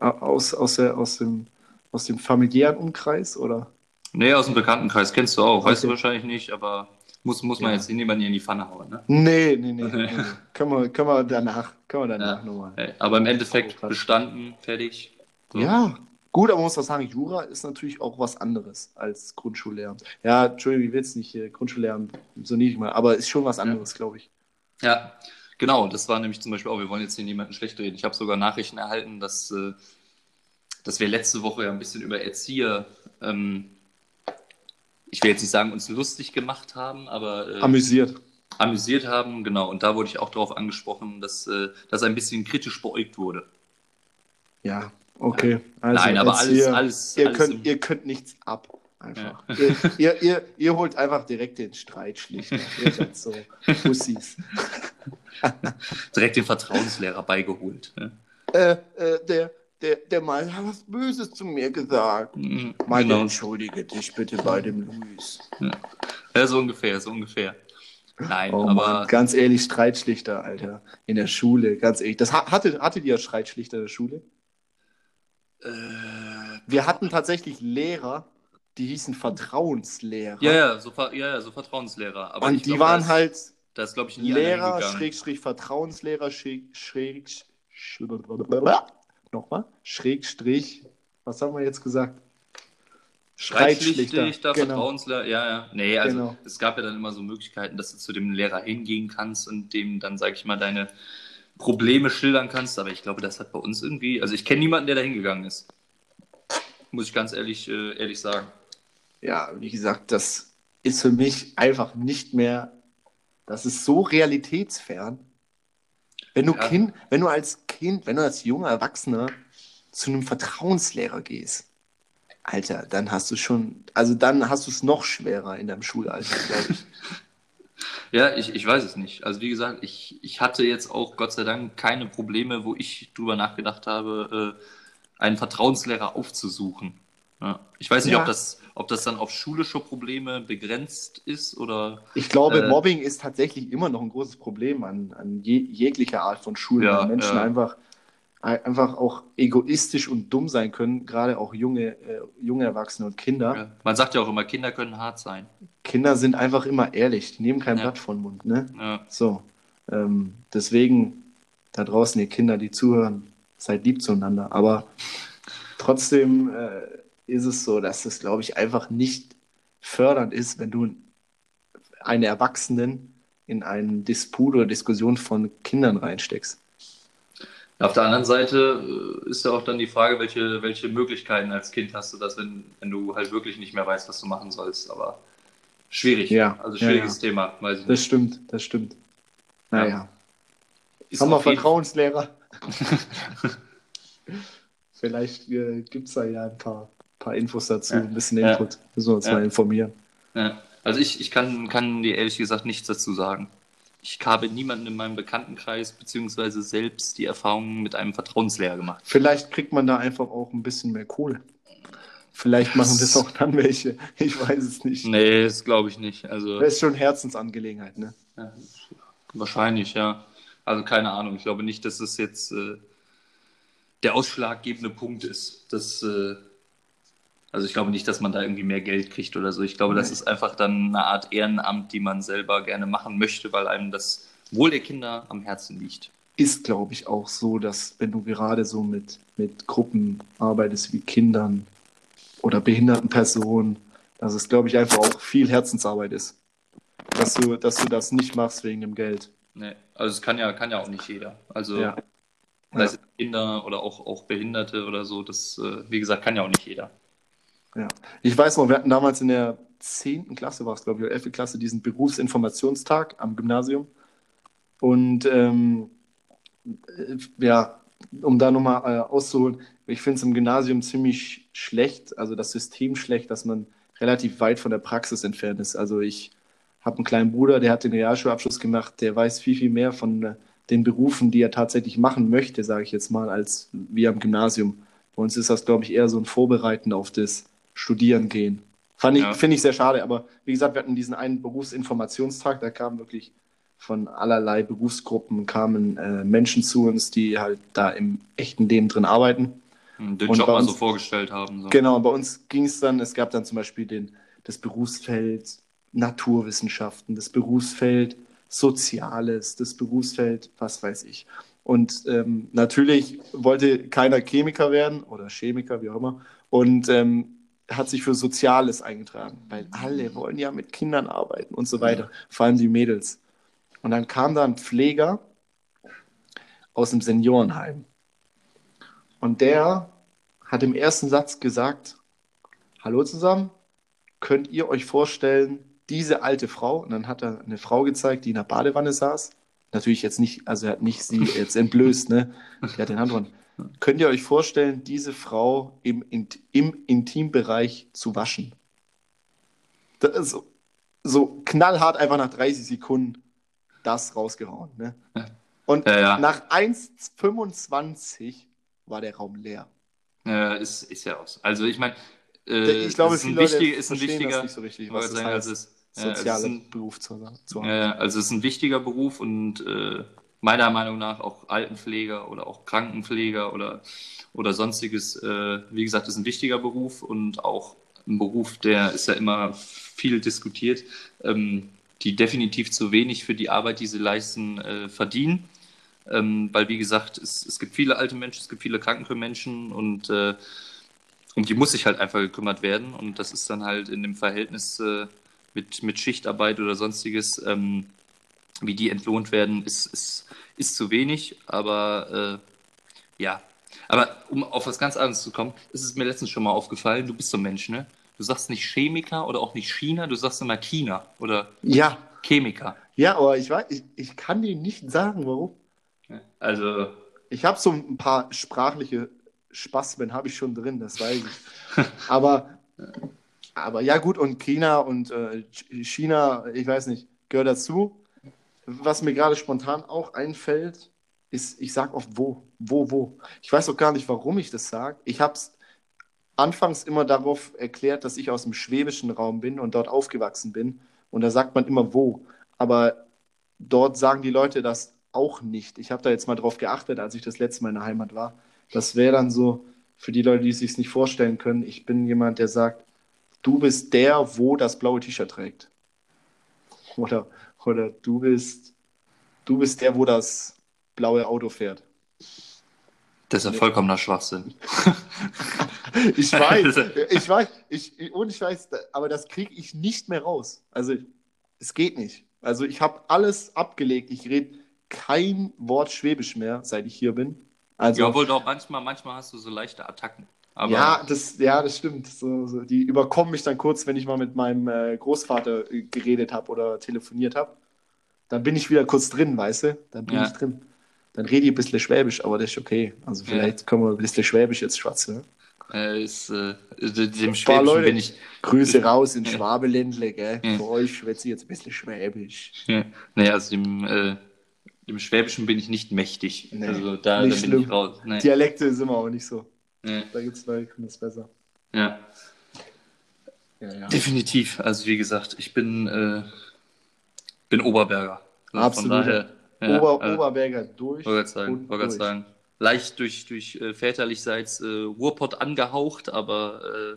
Aus, aus, der, aus, dem, aus dem familiären Umkreis, oder? nee, aus dem Bekanntenkreis kennst du auch. Weißt du Okay. wahrscheinlich nicht, aber muss, muss man Ja. jetzt niemanden hier in die Pfanne hauen. Ne? Nee, nee, nee. nee, können, wir, können wir danach, können wir danach Ja. nochmal. Aber im Endeffekt bestanden, fertig. So. Ja, gut, aber man muss auch sagen, Jura ist natürlich auch was anderes als Grundschullehramt. Ja, Entschuldigung, ich will jetzt nicht äh, Grundschullehramt so niedrig mal, aber ist schon was anderes, glaube ich. Ja, genau. Das war nämlich zum Beispiel auch, wir wollen jetzt hier niemanden schlecht reden. Ich habe sogar Nachrichten erhalten, dass, äh, dass wir letzte Woche ja ein bisschen über Erzieher ähm, ich will jetzt nicht sagen, uns lustig gemacht haben, aber äh, Amüsiert. amüsiert haben, genau. Und da wurde ich auch darauf angesprochen, dass äh, das ein bisschen kritisch beäugt wurde. Ja, okay. Also Nein, aber alles, hier, alles, ihr, alles könnt, im- ihr könnt nichts ab. Einfach. Ihr, ihr, ihr, ihr holt einfach direkt den Streitschlichter. ihr seid so Pussys. direkt den Vertrauenslehrer beigeholt. Ne? Äh, äh, der, der, der Mal hat was Böses zu mir gesagt. Mhm, Meine, Genau. entschuldige dich bitte bei dem Luis. Ja, so ungefähr, so ungefähr. Nein, Oh aber Mann, ganz ehrlich, Streitschlichter, Alter. In der Schule, ganz ehrlich. Das ha- hatte, hattet ihr Streitschlichter in der Schule? Äh, Wir hatten tatsächlich Lehrer, die hießen Vertrauenslehrer. ja, ja, so, ja, ja, so Vertrauenslehrer. Aber Und die glaub, waren da ist, halt da ist, glaube ich, Lehrer. Schrägstrich Vertrauenslehrer, Schräg, Schräg, Sch- nochmal, Schrägstrich, was haben wir jetzt gesagt? Streitschlichter, genau. Vertrauenslehrer, ja, ja. Nee, also Genau. es gab ja dann immer so Möglichkeiten, dass du zu dem Lehrer hingehen kannst und dem dann, sag ich mal, deine Probleme schildern kannst. Aber ich glaube, das hat bei uns irgendwie, also ich kenne niemanden, der da hingegangen ist. Muss ich ganz ehrlich, äh, ehrlich sagen. Ja, wie gesagt, das ist für mich einfach nicht mehr, das ist so realitätsfern. Wenn du, Ja. kind, wenn du als Kind, wenn du als junger Erwachsener zu einem Vertrauenslehrer gehst, Alter, dann hast du schon, also dann hast du es noch schwerer in deinem Schulalter, glaube ich. Ja, ich, ich weiß es nicht. Also wie gesagt, ich, ich hatte jetzt auch Gott sei Dank keine Probleme, wo ich drüber nachgedacht habe, äh, einen Vertrauenslehrer aufzusuchen. Ja. Ich weiß nicht, Ja. ob, das, ob das dann auf schulische Probleme begrenzt ist oder Ich glaube, Äh, Mobbing ist tatsächlich immer noch ein großes Problem an, an je, jeglicher Art von Schulen, Ja, Menschen einfach, ein- einfach auch egoistisch und dumm sein können, gerade auch junge, äh, junge Erwachsene und Kinder. ja. man sagt ja auch immer, Kinder können hart sein. Kinder sind einfach immer ehrlich, die nehmen kein Ja. Blatt vor den Mund. Ne? Ja. So, ähm, deswegen da draußen, ihr Kinder, die zuhören, seid lieb zueinander. Aber trotzdem äh, ist es so, dass es, glaube ich, einfach nicht fördernd ist, wenn du einen Erwachsenen in einen Disput oder Diskussion von Kindern reinsteckst. Auf der anderen Seite äh, ist ja auch dann die Frage, welche, welche Möglichkeiten als Kind hast du das, wenn, wenn du halt wirklich nicht mehr weißt, was du machen sollst. Aber schwierig. Ja, Also ja, schwieriges Thema, weiß ich Das nicht. stimmt, das stimmt. Naja, Ist haben wir Vertrauenslehrer? Vielleicht äh, gibt es da ja ein paar, paar Infos dazu, Ja. ein bisschen Ja. Input. Müssen wir uns Ja. mal informieren. Ja. Also ich, ich kann, kann dir ehrlich gesagt nichts dazu sagen. Ich habe niemanden in meinem Bekanntenkreis beziehungsweise selbst die Erfahrung mit einem Vertrauenslehrer gemacht. Vielleicht kriegt man da einfach auch ein bisschen mehr Kohle. Vielleicht machen das auch dann welche. Ich weiß es nicht. Nee, das glaube ich nicht. Also Das ist schon Herzensangelegenheit, ne? ja, wahrscheinlich, ja. Also keine Ahnung. Ich glaube nicht, dass es jetzt äh, der ausschlaggebende Punkt ist. Das, äh, also ich glaube nicht, dass man da irgendwie mehr Geld kriegt oder so. Ich glaube, das ist einfach dann eine Art Ehrenamt, die man selber gerne machen möchte, weil einem das Wohl der Kinder am Herzen liegt. Ist, glaube ich, auch so, dass wenn du gerade so mit, mit Gruppen arbeitest wie Kindern oder behinderten Personen, dass es, glaube ich, einfach auch viel Herzensarbeit ist. Dass du, dass du das nicht machst wegen dem Geld. Nee, also es kann ja, kann ja auch nicht jeder. Also Ja. sei es Kinder oder auch, auch Behinderte oder so, das, äh, wie gesagt, kann ja auch nicht jeder. Ja. Ich weiß noch, wir hatten damals in der 10. Klasse, war es glaube ich, oder 11. Klasse, diesen Berufsinformationstag am Gymnasium. Und ähm, äh, ja, um da nochmal äh, auszuholen, ich finde es im Gymnasium ziemlich schlecht, also das System schlecht, dass man relativ weit von der Praxis entfernt ist. Also ich habe einen kleinen Bruder, der hat den Realschulabschluss gemacht, der weiß viel, viel mehr von äh, den Berufen, die er tatsächlich machen möchte, sage ich jetzt mal, als wir am Gymnasium. Bei uns ist das, glaube ich, eher so ein Vorbereiten auf das Studieren gehen. Fand ich, Ja. finde ich sehr schade, aber wie gesagt, wir hatten diesen einen Berufsinformationstag, da kamen wirklich von allerlei Berufsgruppen kamen äh, Menschen zu uns, die halt da im echten Leben drin arbeiten. Hm, Den Und Job mal uns- so vorgestellt haben. So. Genau, bei uns ging es dann, es gab dann zum Beispiel den, das Berufsfeld Naturwissenschaften, das Berufsfeld Soziales, das Berufsfeld, was weiß ich. Und ähm, natürlich wollte keiner Chemiker werden oder Chemiker, wie auch immer, und ähm, hat sich für Soziales eingetragen, weil alle wollen ja mit Kindern arbeiten und so weiter, vor allem die Mädels. Und dann kam da ein Pfleger aus dem Seniorenheim. Und der hat im ersten Satz gesagt, hallo zusammen, könnt ihr euch vorstellen, diese alte Frau, und dann hat er eine Frau gezeigt, die in der Badewanne saß. Natürlich jetzt nicht, also er hat nicht sie jetzt entblößt, ne? Die hat den Handrund. Könnt ihr euch vorstellen, diese Frau im, im Intimbereich zu waschen? So, so knallhart einfach nach 30 Sekunden das rausgehauen. Ne? Und Ja, ja. nach 1,25 war der Raum leer. Äh, ist, ist ja aus. Also ich meine, äh, ich glaube, es ist ein, wichtig, ist ein wichtiger, das so richtig, ich was das heißt, also ja, ist sozialer ein, Beruf zu, zu haben. äh, also es ist ein wichtiger Beruf und äh, meiner Meinung nach auch Altenpfleger oder auch Krankenpfleger oder, oder sonstiges, äh, wie gesagt, ist ein wichtiger Beruf und auch ein Beruf, der ist ja immer viel diskutiert, ähm, die definitiv zu wenig für die Arbeit, die sie leisten, äh, verdienen. Ähm, weil, wie gesagt, es, es gibt viele alte Menschen, es gibt viele kranke Menschen und äh, um die muss sich halt einfach gekümmert werden. Und das ist dann halt in dem Verhältnis äh, mit, mit Schichtarbeit oder sonstiges, ähm, wie die entlohnt werden, ist, ist, ist zu wenig. Aber äh, ja, aber um auf was ganz anderes zu kommen, ist es mir letztens schon mal aufgefallen, du bist so ein Mensch, ne? Du sagst nicht Chemiker oder auch nicht China, du sagst immer China oder Ja, Chemiker. ja, aber ich weiß, ich, ich kann dir nicht sagen, warum. Also, Ich habe so ein paar sprachliche Spasmen habe ich schon drin, das weiß ich. Aber, aber ja gut, und China und äh, China, ich weiß nicht, gehört dazu. Was mir gerade spontan auch einfällt, ist, ich sage oft wo, wo, wo. Ich weiß auch gar nicht, warum ich das sage. Ich habe es anfangs immer darauf erklärt, dass ich aus dem schwäbischen Raum bin und dort aufgewachsen bin. Und da sagt man immer wo. Aber dort sagen die Leute das auch nicht. Ich habe da jetzt mal drauf geachtet, als ich das letzte Mal in der Heimat war. Das wäre dann so, für die Leute, die es sich nicht vorstellen können, ich bin jemand, der sagt, du bist der, wo das blaue T-Shirt trägt. Oder, oder du bist, du bist der, wo das blaue Auto fährt. das ist ja vollkommener Schwachsinn. Ich weiß, ich weiß, ich, und ich weiß, aber das kriege ich nicht mehr raus. Also, es geht nicht. Also, ich habe alles abgelegt. Ich rede kein Wort Schwäbisch mehr, seit ich hier bin. Also, Ja, wohl doch, manchmal, manchmal hast du so leichte Attacken. Aber ja, das, ja, das stimmt. So, so, die überkommen mich dann kurz, wenn ich mal mit meinem äh, Großvater äh, geredet habe oder telefoniert habe. Dann bin ich wieder kurz drin, weißt du? Dann bin Ja. ich drin. Dann rede ich ein bisschen Schwäbisch, aber das ist okay. Also vielleicht können wir ein bisschen Schwäbisch jetzt schwatzen. Ne? äh, ist, äh, dem paar Schwäbischen Leute. bin ich. Grüße raus in Schwabeländle, gell? Ja. Für euch schwätze ich jetzt ein bisschen Schwäbisch. Ja, nee, also dem, äh, dem Schwäbischen bin ich nicht mächtig. Nee, also da, da nicht bin schlimm. ich raus. Nee. Dialekte sind wir auch nicht so. Da gibt es Leute, die können das besser. Ja, Ja, ja. definitiv. Also wie gesagt, ich bin, äh, bin Oberberger. Also Absolut. Von daher. Ja, Ober, äh, Oberberger durch. Wollte sagen, und wollte durch. sagen. Leicht durch, durch äh, väterlichseits äh, Ruhrpott angehaucht, aber äh,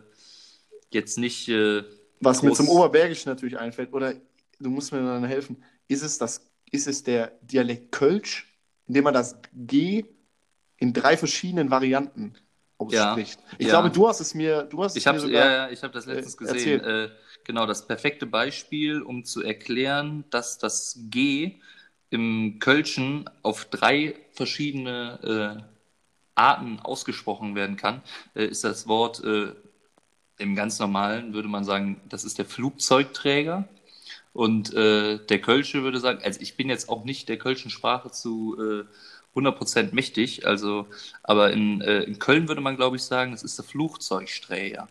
jetzt nicht. Äh, Was mir groß- zum Oberbergischen natürlich einfällt, oder du musst mir dann helfen, ist es, das, ist es der Dialekt Kölsch, in dem man das G in drei verschiedenen Varianten ausspricht? Ich ja. glaube, du hast es mir, du hast es Ich mir habe sogar. ja, ja, ich hab das letztens äh, gesehen. erzählt. Äh, genau, das perfekte Beispiel, um zu erklären, dass das G im Kölschen auf drei verschiedene äh, Arten ausgesprochen werden kann, äh, ist das Wort äh, im ganz normalen, würde man sagen, das ist der Flugzeugträger. Und äh, der Kölsche würde sagen, also ich bin jetzt auch nicht der Kölschen Sprache zu 100% mächtig, also, aber in, äh, in Köln würde man, glaube ich, sagen, das ist der Flugzeugträger.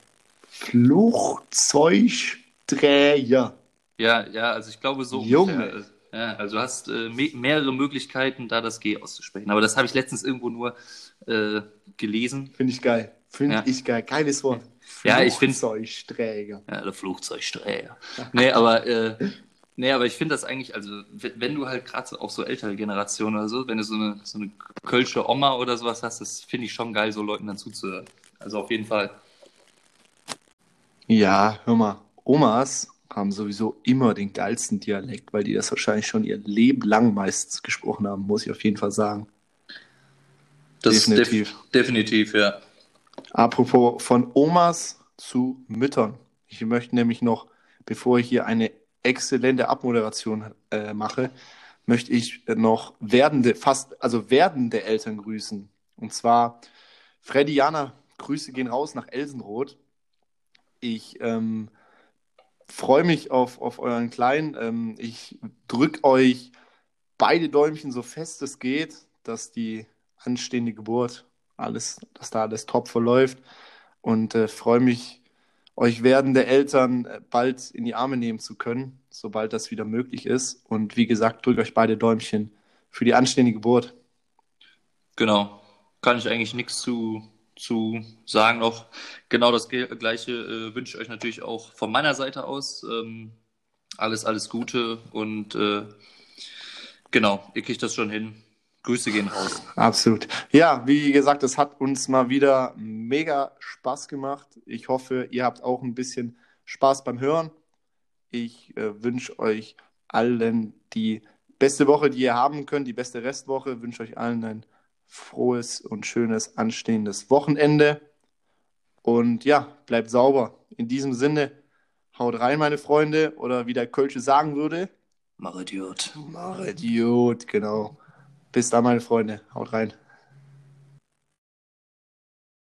Flugzeugträger. Ja, ja, also ich glaube so Junge. ungefähr. Ja, also du hast äh, me mehrere Möglichkeiten, da das G auszusprechen. Aber das habe ich letztens irgendwo nur äh, gelesen. Finde ich geil. Finde Ja. ich geil. Geiles Wort. Ja, ich find- Flugzeugträger. Ja, der Flugzeugträger. nee, aber, äh, nee, aber ich finde das eigentlich, also wenn du halt gerade so, auch so ältere Generationen oder so, wenn du so eine, so eine kölsche Oma oder sowas hast, das finde ich schon geil, so Leuten dann zuzuhören. Also auf jeden Fall. Ja, hör mal. Omas haben sowieso immer den geilsten Dialekt, weil die das wahrscheinlich schon ihr Leben lang meistens gesprochen haben, muss ich auf jeden Fall sagen. Das Definitiv. Def definitiv, ja. Apropos von Omas zu Müttern. Ich möchte nämlich noch, bevor ich hier eine exzellente Abmoderation äh, mache, möchte ich noch werdende, fast, also werdende Eltern grüßen. Und zwar Freddy Jana, Grüße gehen raus nach Elsenroth. Ich ähm, freue mich auf, auf euren Kleinen. Ähm, ich drücke euch beide Däumchen so fest es geht, dass die anstehende Geburt alles, dass da alles top verläuft und äh, freue mich, euch werdende Eltern äh, bald in die Arme nehmen zu können, sobald das wieder möglich ist. Und wie gesagt, drücke euch beide Däumchen für die anstehende Geburt. Genau, kann ich eigentlich nichts zu, zu sagen noch. Genau das Gleiche äh, wünsche ich euch natürlich auch von meiner Seite aus. Ähm, alles, alles Gute und äh, genau, ihr kriegt das schon hin. Grüße gehen raus. Absolut. Ja, wie gesagt, es hat uns mal wieder mega Spaß gemacht. Ich hoffe, ihr habt auch ein bisschen Spaß beim Hören. Ich äh, wünsche euch allen die beste Woche, die ihr haben könnt, die beste Restwoche. Ich wünsche euch allen ein frohes und schönes anstehendes Wochenende. Und ja, bleibt sauber. In diesem Sinne, haut rein, meine Freunde. Oder wie der Kölsche sagen würde, mach Idiot. Mach Idiot, genau. Bis dann, meine Freunde. Haut rein.